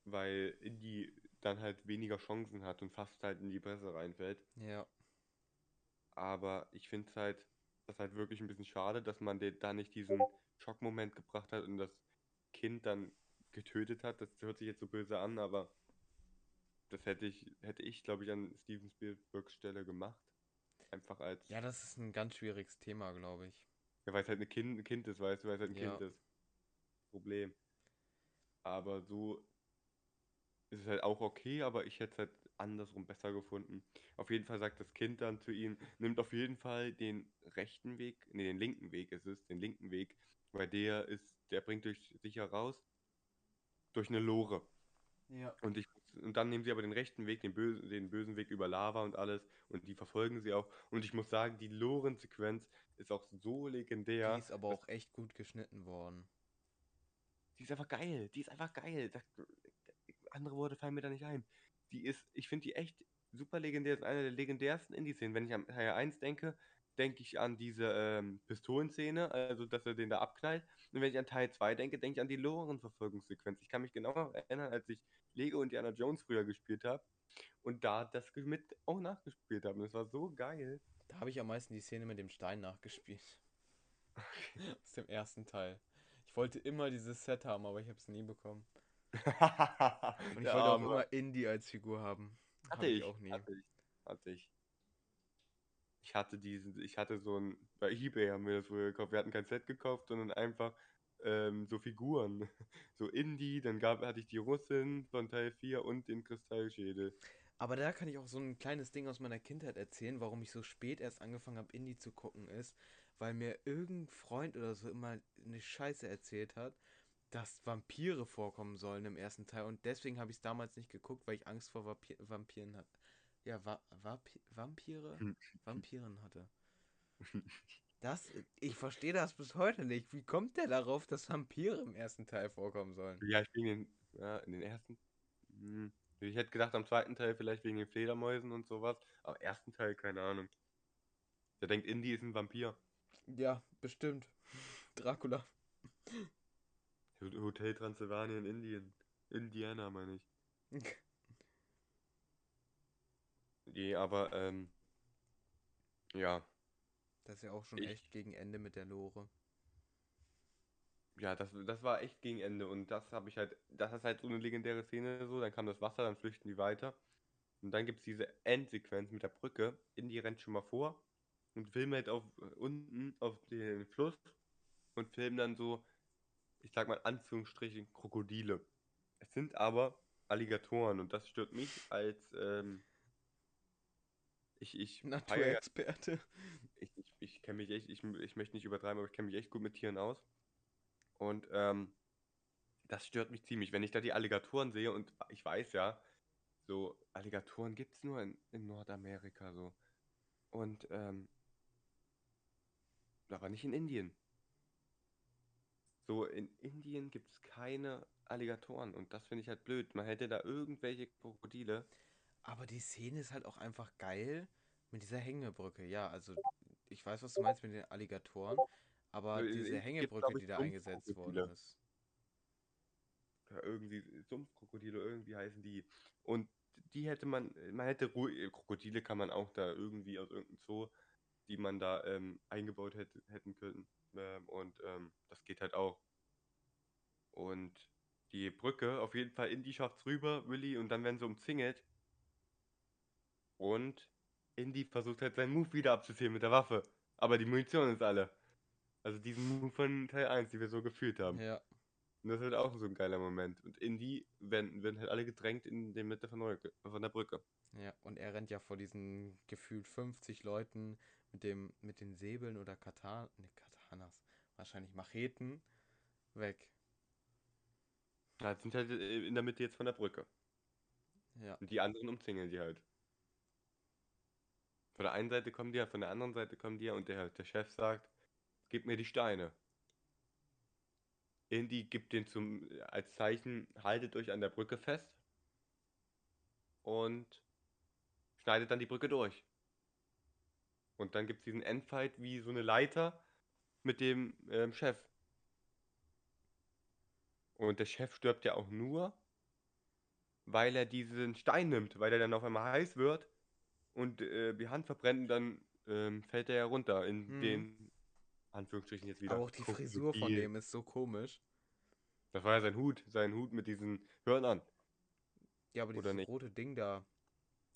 Weil Indy dann halt weniger Chancen hat und fast halt in die Presse reinfällt. Ja. Aber ich finde es halt, das ist halt wirklich ein bisschen schade, dass man da nicht diesen Schockmoment gebracht hat und das Kind dann getötet hat. Das hört sich jetzt so böse an, aber das hätte ich, hätte ich, glaube ich, an Steven Spielbergs Stelle gemacht. Einfach als. Ja, das ist ein ganz schwieriges Thema, glaube ich. Ja, weil es halt ein kind, ein kind ist, weißt du, weil es halt ein ja. Kind ist. Problem. Aber so ist es halt auch okay, aber ich hätte es halt andersrum besser gefunden. Auf jeden Fall sagt das Kind dann zu ihm, nimmt auf jeden Fall den rechten Weg, nee, den linken Weg ist es, den linken Weg, weil der ist, der bringt durch sicher raus durch eine Lore. Ja. Und, ich, und dann nehmen sie aber den rechten Weg, den bösen, den bösen Weg über Lava und alles. Und die verfolgen sie auch. Und ich muss sagen, die Loren-Sequenz ist auch so legendär. Die ist aber auch echt gut geschnitten worden. Die ist einfach geil. Die ist einfach geil. Das, andere Worte fallen mir da nicht ein. Die ist, ich finde die echt super legendär. Das ist eine der legendärsten Indie-Szenen. Wenn ich an Teil 1 denke, denke ich an diese ähm, Pistolenszene, also dass er den da abknallt. Und wenn ich an Teil 2 denke, denke ich an die Loren-Verfolgungssequenz. Ich kann mich genau erinnern, als ich Lego und Indiana Jones früher gespielt habe und da das mit auch nachgespielt habe. Und das war so geil. Da habe ich am meisten die Szene mit dem Stein nachgespielt. [LAUGHS] Aus dem ersten Teil. Ich wollte immer dieses Set haben, aber ich habe es nie bekommen. [LAUGHS] und ich Der wollte auch Arme. immer Indie als Figur haben. Hab Hatte ich, auch nie. Hatte ich. Hatte ich. Ich hatte diesen, ich hatte so ein, bei Ebay haben wir das früher gekauft. Wir hatten kein Set gekauft, sondern einfach ähm, so Figuren. [LAUGHS] So Indie, dann gab, hatte ich die Russin von Teil 4 und den Kristallschädel. Aber da kann ich auch so ein kleines Ding aus meiner Kindheit erzählen, warum ich so spät erst angefangen habe, Indie zu gucken, ist, weil mir irgendein Freund oder so immer eine Scheiße erzählt hat, dass Vampire vorkommen sollen im ersten Teil. Und deswegen habe ich es damals nicht geguckt, weil ich Angst vor Vampir Vampiren hatte. Ja, Va Vapi Vampire? Vampiren hatte. [LAUGHS] Das, ich verstehe das bis heute nicht. Wie kommt der darauf, dass Vampire im ersten Teil vorkommen sollen? Ja, ich wegen den, ja, in den ersten. Hm. Ich hätte gedacht, am zweiten Teil vielleicht wegen den Fledermäusen und sowas. Aber im ersten Teil, keine Ahnung. Der denkt, Indy ist ein Vampir. Ja, bestimmt. [LAUGHS] Dracula. Hotel Transylvania in Indien. Indiana, meine ich. [LAUGHS] Nee, aber, ähm. Ja. Das ist ja auch schon Ich- echt gegen Ende mit der Lore. Ja, das, das war echt gegen Ende und das habe ich halt, das ist halt so eine legendäre Szene so, dann kam das Wasser, dann flüchten die weiter und dann gibt es diese Endsequenz mit der Brücke, Indy rennt schon mal vor und filmt halt auf unten auf den Fluss und filmen dann so, ich sag mal Anführungsstrichen, Krokodile. Es sind aber Alligatoren und das stört mich als, ähm, ich, ich Naturexperte. ich, ich, ich kenne mich echt, ich, ich möchte nicht übertreiben, aber ich kenne mich echt gut mit Tieren aus. Und ähm, das stört mich ziemlich, wenn ich da die Alligatoren sehe und ich weiß ja, so Alligatoren gibt es nur in, in Nordamerika so. Und ähm, aber nicht in Indien. So, in Indien gibt es keine Alligatoren und das finde ich halt blöd. Man hätte da irgendwelche Krokodile. Aber die Szene ist halt auch einfach geil mit dieser Hängebrücke. Ja, also ich weiß, was du meinst mit den Alligatoren, aber In diese Indien gibt's, Hängebrücke, ich, die da eingesetzt worden ist. Ja, irgendwie Sumpfkrokodile, irgendwie heißen die. Und die hätte man, man hätte Ru- Krokodile kann man auch da irgendwie aus irgendeinem Zoo, die man da ähm, eingebaut hätte, hätten können. Ähm, und ähm, das geht halt auch. Und die Brücke, auf jeden Fall Indy schafft's rüber, Willy, und dann werden sie umzingelt. Und Indy versucht halt seinen Move wieder abzuziehen mit der Waffe. Aber die Munition ist alle. Also diesen Move von Teil 1, die wir so gefühlt haben. Ja, Und das wird auch so ein geiler Moment. Und in die werden, werden halt alle gedrängt in der Mitte von, der Brücke- von der Brücke. ja. Und er rennt ja vor diesen gefühlt 50 Leuten mit dem, mit den Säbeln oder Katan, ne, Katanas, wahrscheinlich Macheten weg. Ja, sind halt äh, in der Mitte jetzt von der Brücke. Ja. Und die anderen umzingeln die halt. Von der einen Seite kommen die ja, von der anderen Seite kommen die ja und der, der Chef sagt, gib mir die Steine. Indy gibt den zum, als Zeichen, haltet euch an der Brücke fest und schneidet dann die Brücke durch. Und dann gibt es diesen Endfight wie so eine Leiter mit dem ähm, Chef. Und der Chef stirbt ja auch nur, weil er diesen Stein nimmt, weil er dann auf einmal heiß wird und äh, die Hand verbrennt und dann ähm, fällt er ja runter in Hm. den, Anführungsstrichen jetzt wieder, Aber auch die Frisur von dem ist so komisch. Das war ja sein Hut, sein Hut mit diesen Hörnern. Ja, aber dieses rote Ding da,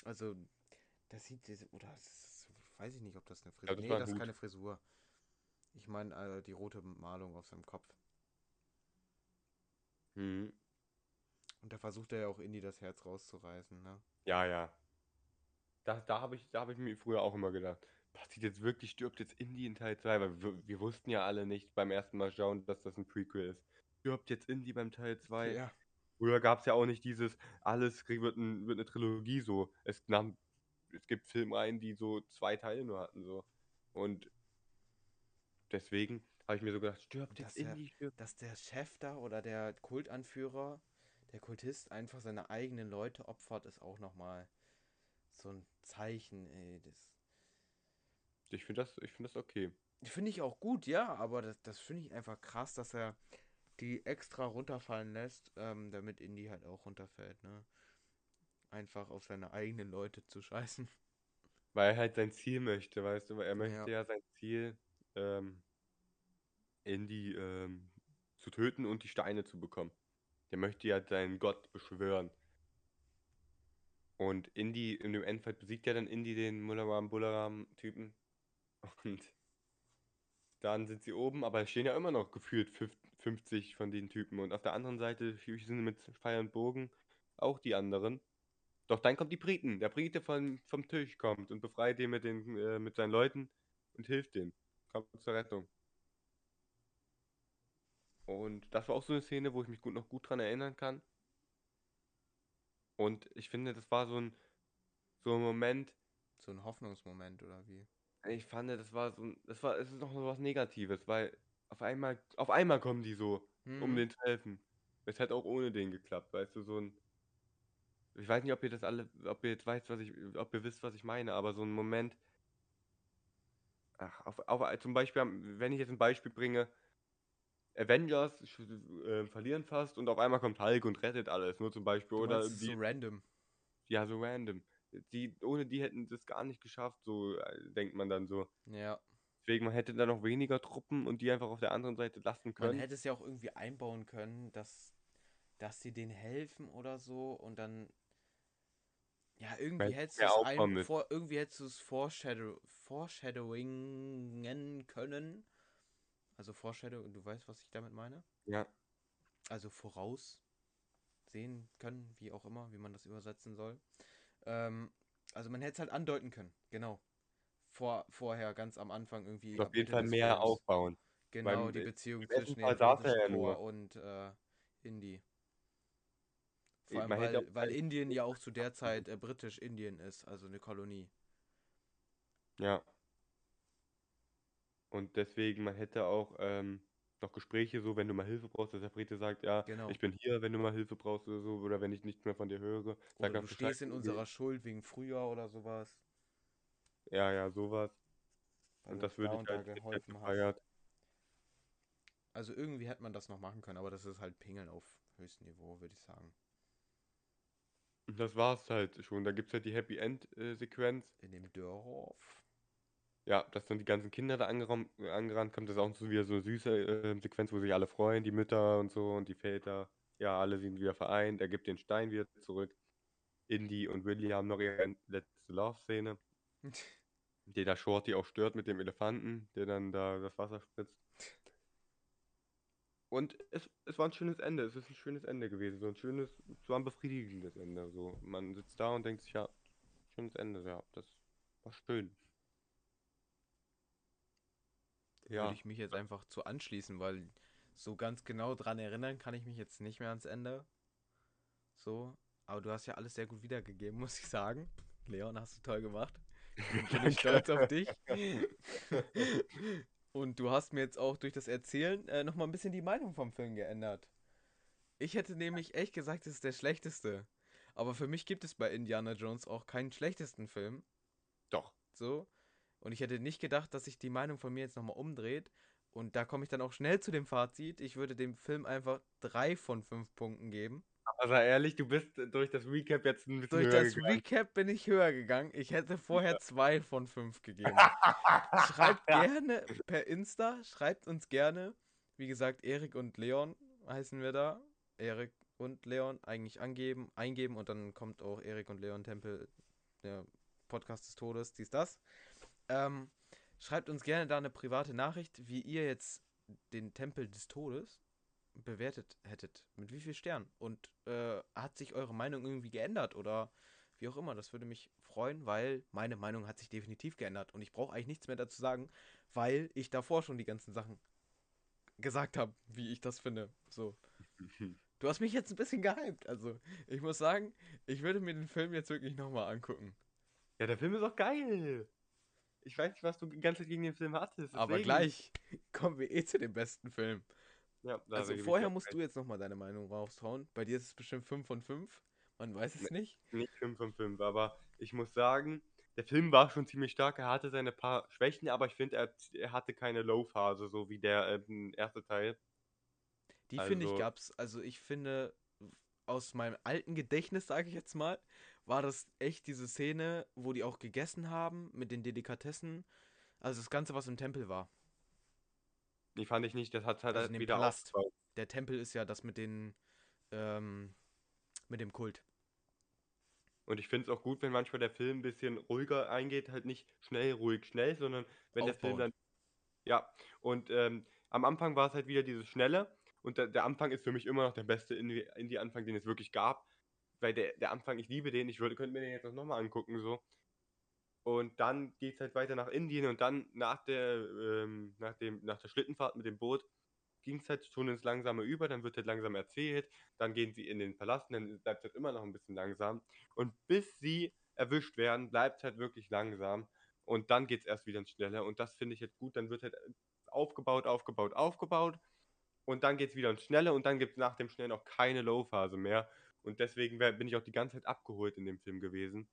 also das sieht, oder das ist, weiß ich nicht, ob das eine Frisur, das nee, war ein das ist Hut. keine Frisur. Ich meine äh, die rote Malung auf seinem Kopf. Mhm. Und da versucht er ja auch Indy das Herz rauszureißen, ne? Ja, ja. Da, da habe ich, da hab ich mir früher auch immer gedacht, passiert jetzt wirklich, stirbt jetzt Indy in Teil 2, weil wir, wir wussten ja alle nicht beim ersten Mal schauen, dass das ein Prequel ist. Stirbt jetzt Indy beim Teil 2? Ja. Früher gab es ja auch nicht dieses, alles wird 'n wird 'ne Trilogie so. Es nahm es gibt Filmreihen, die so 2 Teile nur hatten so. Und deswegen habe ich mir so gedacht: „Stirbt jetzt dass Indy, stirbt.“ dass der Chef da oder der Kultanführer, der Kultist einfach seine eigenen Leute opfert, ist auch nochmal so ein Zeichen, ey. Das Ich finde das ich finde das okay. finde ich auch gut, ja, aber das, das finde ich einfach krass, dass er die extra runterfallen lässt, ähm, damit Indy halt auch runterfällt, ne? Einfach auf seine eigenen Leute zu scheißen. Weil er halt sein Ziel möchte, weißt du? Weil er Ja. möchte ja sein Ziel, ähm, Indy, ähm, zu töten und die Steine zu bekommen. Der möchte ja seinen Gott beschwören. Und Indy in dem Endfight besiegt ja dann Indy den Mularam Bularam-Typen. Und dann sind sie oben, aber es stehen ja immer noch gefühlt fünf- 50 von den Typen. Und auf der anderen Seite sind mit Pfeil und Bogen auch die anderen. Doch dann kommt die Briten. Der Brite von, vom Tisch kommt und befreit den mit, den, äh, mit seinen Leuten und hilft denen. Kommt zur Rettung. Und das war auch so eine Szene, wo ich mich gut, noch gut dran erinnern kann. Und ich finde, das war so ein, so ein Moment, So ein Hoffnungsmoment oder wie? ich fand, das war so ein, das war, es ist noch so was Negatives, weil auf einmal, auf einmal kommen die so, um Mhm. denen zu helfen. Es hätte auch ohne den geklappt, weißt du, so ein, ich weiß nicht, ob ihr das alle, ob ihr jetzt weißt, was ich, ob ihr wisst, was ich meine, aber so ein Moment, ach, auf, auf, zum Beispiel, wenn ich jetzt ein Beispiel bringe, Avengers äh, verlieren fast und auf einmal kommt Hulk und rettet alles, nur zum Beispiel, oder die, so random. ja, so random. Die, ohne die hätten das gar nicht geschafft, so äh, denkt man dann so. Ja. Deswegen, man hätte da noch weniger Truppen und die einfach auf der anderen Seite lassen Man können. hätte es ja auch irgendwie einbauen können, dass, dass sie denen helfen oder so und dann. Ja, irgendwie Man hättest du mehr es aufbauen ein, vor, irgendwie hättest du es foreshadow, foreshadowingen können. Also Foreshadow, du weißt, was ich damit meine? Ja. Also voraus sehen können, wie auch immer, wie man das übersetzen soll. Ähm, also man hätte es halt andeuten können, genau. Vor, vorher, ganz am Anfang irgendwie auf jeden Fall mehr Films. aufbauen. Genau, Beim, die Beziehung zwischen. Chor und äh, Indie. Vor allem, weil, weil Indien ja auch [LAUGHS] zu der Zeit äh, britisch-Indien ist, also eine Kolonie. Ja. Und deswegen, man hätte auch ähm, noch Gespräche so, wenn du mal Hilfe brauchst, dass der Brite sagt, ja, Genau. ich bin hier, wenn du mal Hilfe brauchst oder so, oder wenn ich nichts mehr von dir höre, sag Oder einfach du Bescheid. stehst in unserer Schuld wegen Frühjahr oder sowas. Ja, ja, sowas. Weil Und du das da würde ich und da halt, ich halt geholfen hast. gefeiert. Also irgendwie hätte man das noch machen können, aber das ist halt Pingeln auf höchstem Niveau, würde ich sagen. Und das war's halt schon. Da gibt's halt die Happy End-Sequenz. In dem Dörrhof. Ja, dass dann die ganzen Kinder da angerannt, angerannt kommen, das ist auch so wieder so eine süße äh, Sequenz, wo sich alle freuen, die Mütter und so und die Väter. Ja, alle sind wieder vereint. Er gibt den Stein wieder zurück. Indy und Willy haben noch ihre letzte Love-Szene, [LAUGHS] die da Shorty auch stört mit dem Elefanten, der dann da das Wasser spritzt. Und es, es war ein schönes Ende. Es ist ein schönes Ende gewesen. So ein schönes, es war ein befriedigendes Ende. So, man sitzt da und denkt sich, ja, schönes Ende, ja, das war schön. Ja. Würde ich mich jetzt einfach zu anschließen, weil so ganz genau dran erinnern kann ich mich jetzt nicht mehr ans Ende. So. Aber du hast ja alles sehr gut wiedergegeben, [LAUGHS] muss ich sagen. Leon, hast du toll gemacht. Bin, [LAUGHS] bin ich stolz auf dich. Und du hast mir jetzt auch durch das Erzählen äh, nochmal ein bisschen die Meinung vom Film geändert. Ich hätte nämlich echt gesagt, es ist der schlechteste. Aber für mich gibt es bei Indiana Jones auch keinen schlechtesten Film. Doch. So. Und ich hätte nicht gedacht, dass sich die Meinung von mir jetzt nochmal umdreht. Und da komme ich dann auch schnell zu dem Fazit. Ich würde dem Film einfach drei von fünf Punkten geben. Aber sei ehrlich, du bist durch das Recap jetzt ein bisschen Durch höher das gegangen. Recap bin ich höher gegangen. Ich hätte vorher zwei von fünf gegeben. [LAUGHS] Schreibt gerne per Insta, schreibt uns gerne. Wie gesagt, Erik und Leon heißen wir da. Erik und Leon eigentlich angeben, eingeben und dann kommt auch Erik und Leon Tempel, der Podcast des Todes, dies, das. Ähm, schreibt uns gerne da eine private Nachricht, wie ihr jetzt den Tempel des Todes bewertet hättet. Mit wie viel Sternen? Und äh, hat sich eure Meinung irgendwie geändert oder wie auch immer? Das würde mich freuen, weil meine Meinung hat sich definitiv geändert und ich brauche eigentlich nichts mehr dazu sagen, weil ich davor schon die ganzen Sachen gesagt habe, wie ich das finde. So. [LAUGHS] Du hast mich jetzt ein bisschen gehypt. Also, ich muss sagen, ich würde mir den Film jetzt wirklich nochmal angucken. Ja, der Film ist auch geil. Ich weiß nicht, was du die ganze Zeit gegen den Film hattest. Aber deswegen. gleich [LAUGHS] kommen wir eh zu dem besten Film. Ja, Also vorher musst recht. du jetzt nochmal deine Meinung raushauen. Bei dir ist es bestimmt 5 von 5. Man weiß es nicht. Nicht 5 von 5, aber ich muss sagen, der Film war schon ziemlich stark. Er hatte seine paar Schwächen, aber ich finde, er, er hatte keine Low-Phase, so wie der ähm, erste Teil. Die finde ich Also- gab's. Also ich finde, aus meinem alten Gedächtnis, sage ich jetzt mal, war das echt diese Szene, wo die auch gegessen haben mit den Delikatessen. Also das Ganze, was im Tempel war. Die fand ich nicht, das hat halt Also dem wieder Palast. aufgebaut. Der Tempel ist ja das mit den, ähm, mit dem Kult. Und ich finde es auch gut, wenn manchmal der Film ein bisschen ruhiger eingeht, halt nicht schnell, ruhig, schnell, sondern wenn der Film dann. Ja, und ähm, am Anfang war es halt wieder dieses Schnelle. Und der, der Anfang ist für mich immer noch der beste Indie- Indie-Anfang, den es wirklich gab. Weil der, der Anfang, ich liebe den, ich würde, könnte mir den jetzt auch nochmal angucken, so. Und dann geht es halt weiter nach Indien und dann nach der, ähm, nach dem, nach der Schlittenfahrt mit dem Boot ging es halt schon ins Langsame über, dann wird halt langsam erzählt, dann gehen sie in den Palast dann bleibt es halt immer noch ein bisschen langsam. Und bis sie erwischt werden, bleibt es halt wirklich langsam. Und dann geht es erst wieder ins Schnelle. Und das finde ich jetzt gut. Dann wird halt aufgebaut, aufgebaut, aufgebaut. Und dann geht es wieder ins Schnelle. Und dann gibt es nach dem Schnellen auch keine Low-Phase mehr. Und deswegen wär, bin ich auch die ganze Zeit abgeholt in dem Film gewesen.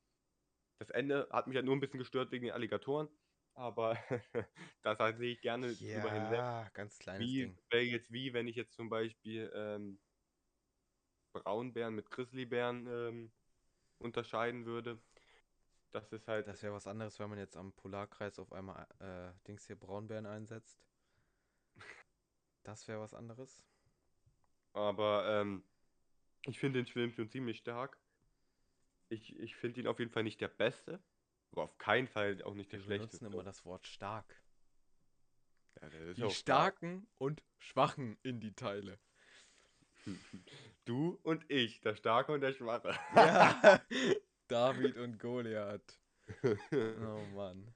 Das Ende hat mich halt nur ein bisschen gestört wegen den Alligatoren. Aber [LAUGHS] das halt sehe ich gerne drüber hinweg. Ja, ganz kleines Wie Ding. wäre jetzt wie, wenn ich jetzt zum Beispiel ähm, Braunbären mit Grizzlybären ähm, unterscheiden würde. Das ist halt. Das wäre was anderes, wenn man jetzt am Polarkreis auf einmal äh, Dings hier Braunbären einsetzt. [LAUGHS] Das wäre was anderes. Aber ähm, ich finde den Film schon ziemlich stark. Ich, ich finde ihn auf jeden Fall nicht der beste, aber auf keinen Fall auch nicht der Wir schlechteste. benutzen immer das Wort stark. Ja, Die auch stark. starken und schwachen in die Teile. [LAUGHS] Du und ich, der Starke und der Schwache. Ja. [LAUGHS] David und Goliath. [LAUGHS] Oh Mann.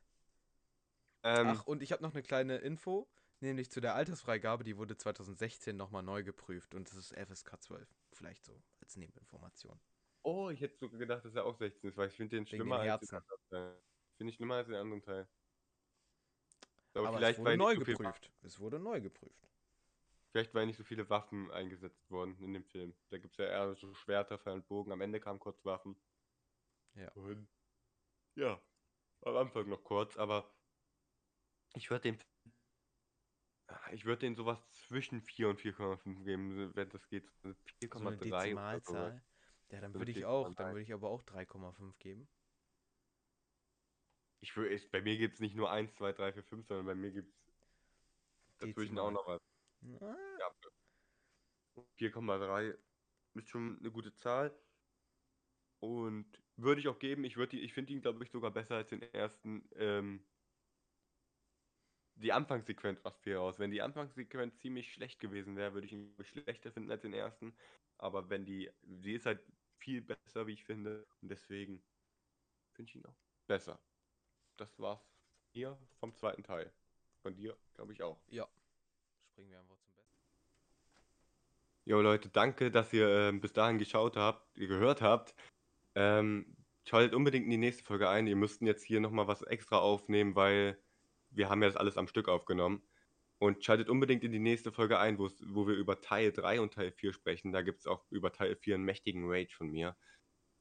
ähm, Ach, und ich habe noch eine kleine Info, nämlich zu der Altersfreigabe, die wurde 2016 nochmal neu geprüft und das ist FSK 12. Vielleicht so als Nebeninformation. oh, ich hätte sogar gedacht, dass er auch 16 ist, weil ich finde den schlimmer den als den anderen Teil. Finde ich schlimmer als den anderen Teil. Aber, Aber vielleicht, es wurde neu so geprüft. Es wurde neu geprüft. vielleicht weil nicht so viele Waffen eingesetzt wurden in dem Film. Da gibt es ja eher so Schwerter, Pfeil und Bogen. Am Ende kamen kurz Waffen. Ja. Und ja, am Anfang noch kurz, aber ich würde den ich würde den sowas zwischen 4 und 4,5 geben, wenn das geht. So eine 4,3 oder sowas. Dezimalzahl. Ja, dann So würde ich auch, dann würde ich aber auch 3,5 geben. Ich will, bei mir gibt es nicht nur 1, 2, 3, 4, 5, sondern bei mir gibt es dazwischen auch noch was. Ah, Ja, 4,3 ist schon eine gute Zahl. Und würde ich auch geben, ich, würd die- ich finde ihn, glaube ich, sogar besser als den ersten. Ähm, die Anfangssequenz macht viel aus. Wenn die Anfangssequenz ziemlich schlecht gewesen wäre, würde ich ihn schlechter finden als den ersten. Aber wenn die, sie ist halt viel besser, wie ich finde. Und deswegen finde ich ihn auch besser. Das war's hier vom zweiten Teil. Von dir, glaube ich, auch. ja. Springen wir einfach zum Besten. Jo Leute, danke, dass ihr ähm, bis dahin geschaut habt, ihr gehört habt. Ähm, schaltet unbedingt in die nächste Folge ein. Ihr müssten jetzt hier nochmal was extra aufnehmen, weil wir haben ja das alles am Stück aufgenommen. Und schaltet unbedingt in die nächste Folge ein, wo wir über Teil 3 und Teil 4 sprechen. Da gibt es auch über Teil 4 einen mächtigen Rage von mir.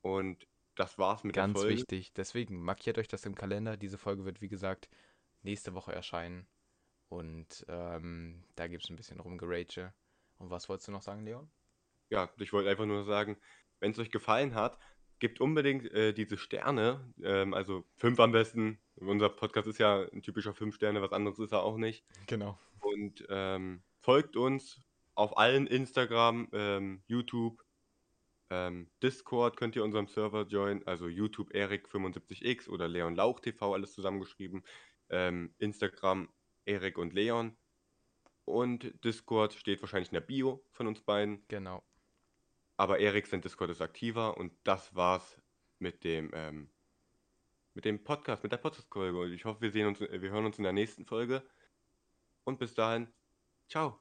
Und das war's mit Ganz der Folge. wichtig. Deswegen markiert euch das im Kalender. Diese Folge wird, wie gesagt, nächste Woche erscheinen. Und ähm, da gibt es ein bisschen rumgerage. Und was wolltest du noch sagen, Leon? Ja, ich wollte einfach nur sagen, wenn es euch gefallen hat, gebt unbedingt äh, diese Sterne, ähm, also fünf am besten. Unser Podcast ist ja ein typischer fünf Sterne, was anderes ist er auch nicht. Genau. Und ähm, folgt uns auf allen Instagram, ähm, YouTube, ähm, Discord könnt ihr unserem Server joinen, also YouTube Erik75x oder Leon Lauch TV, alles zusammengeschrieben. Ähm, Instagram Erik und Leon. Und Discord steht wahrscheinlich in der Bio von uns beiden. Genau. Aber Erik sein Discord ist aktiver und das war's mit dem, ähm, mit dem Podcast, mit der Podcast-Folge. Und ich hoffe, wir sehen uns, wir hören uns in der nächsten Folge. Und bis dahin, ciao.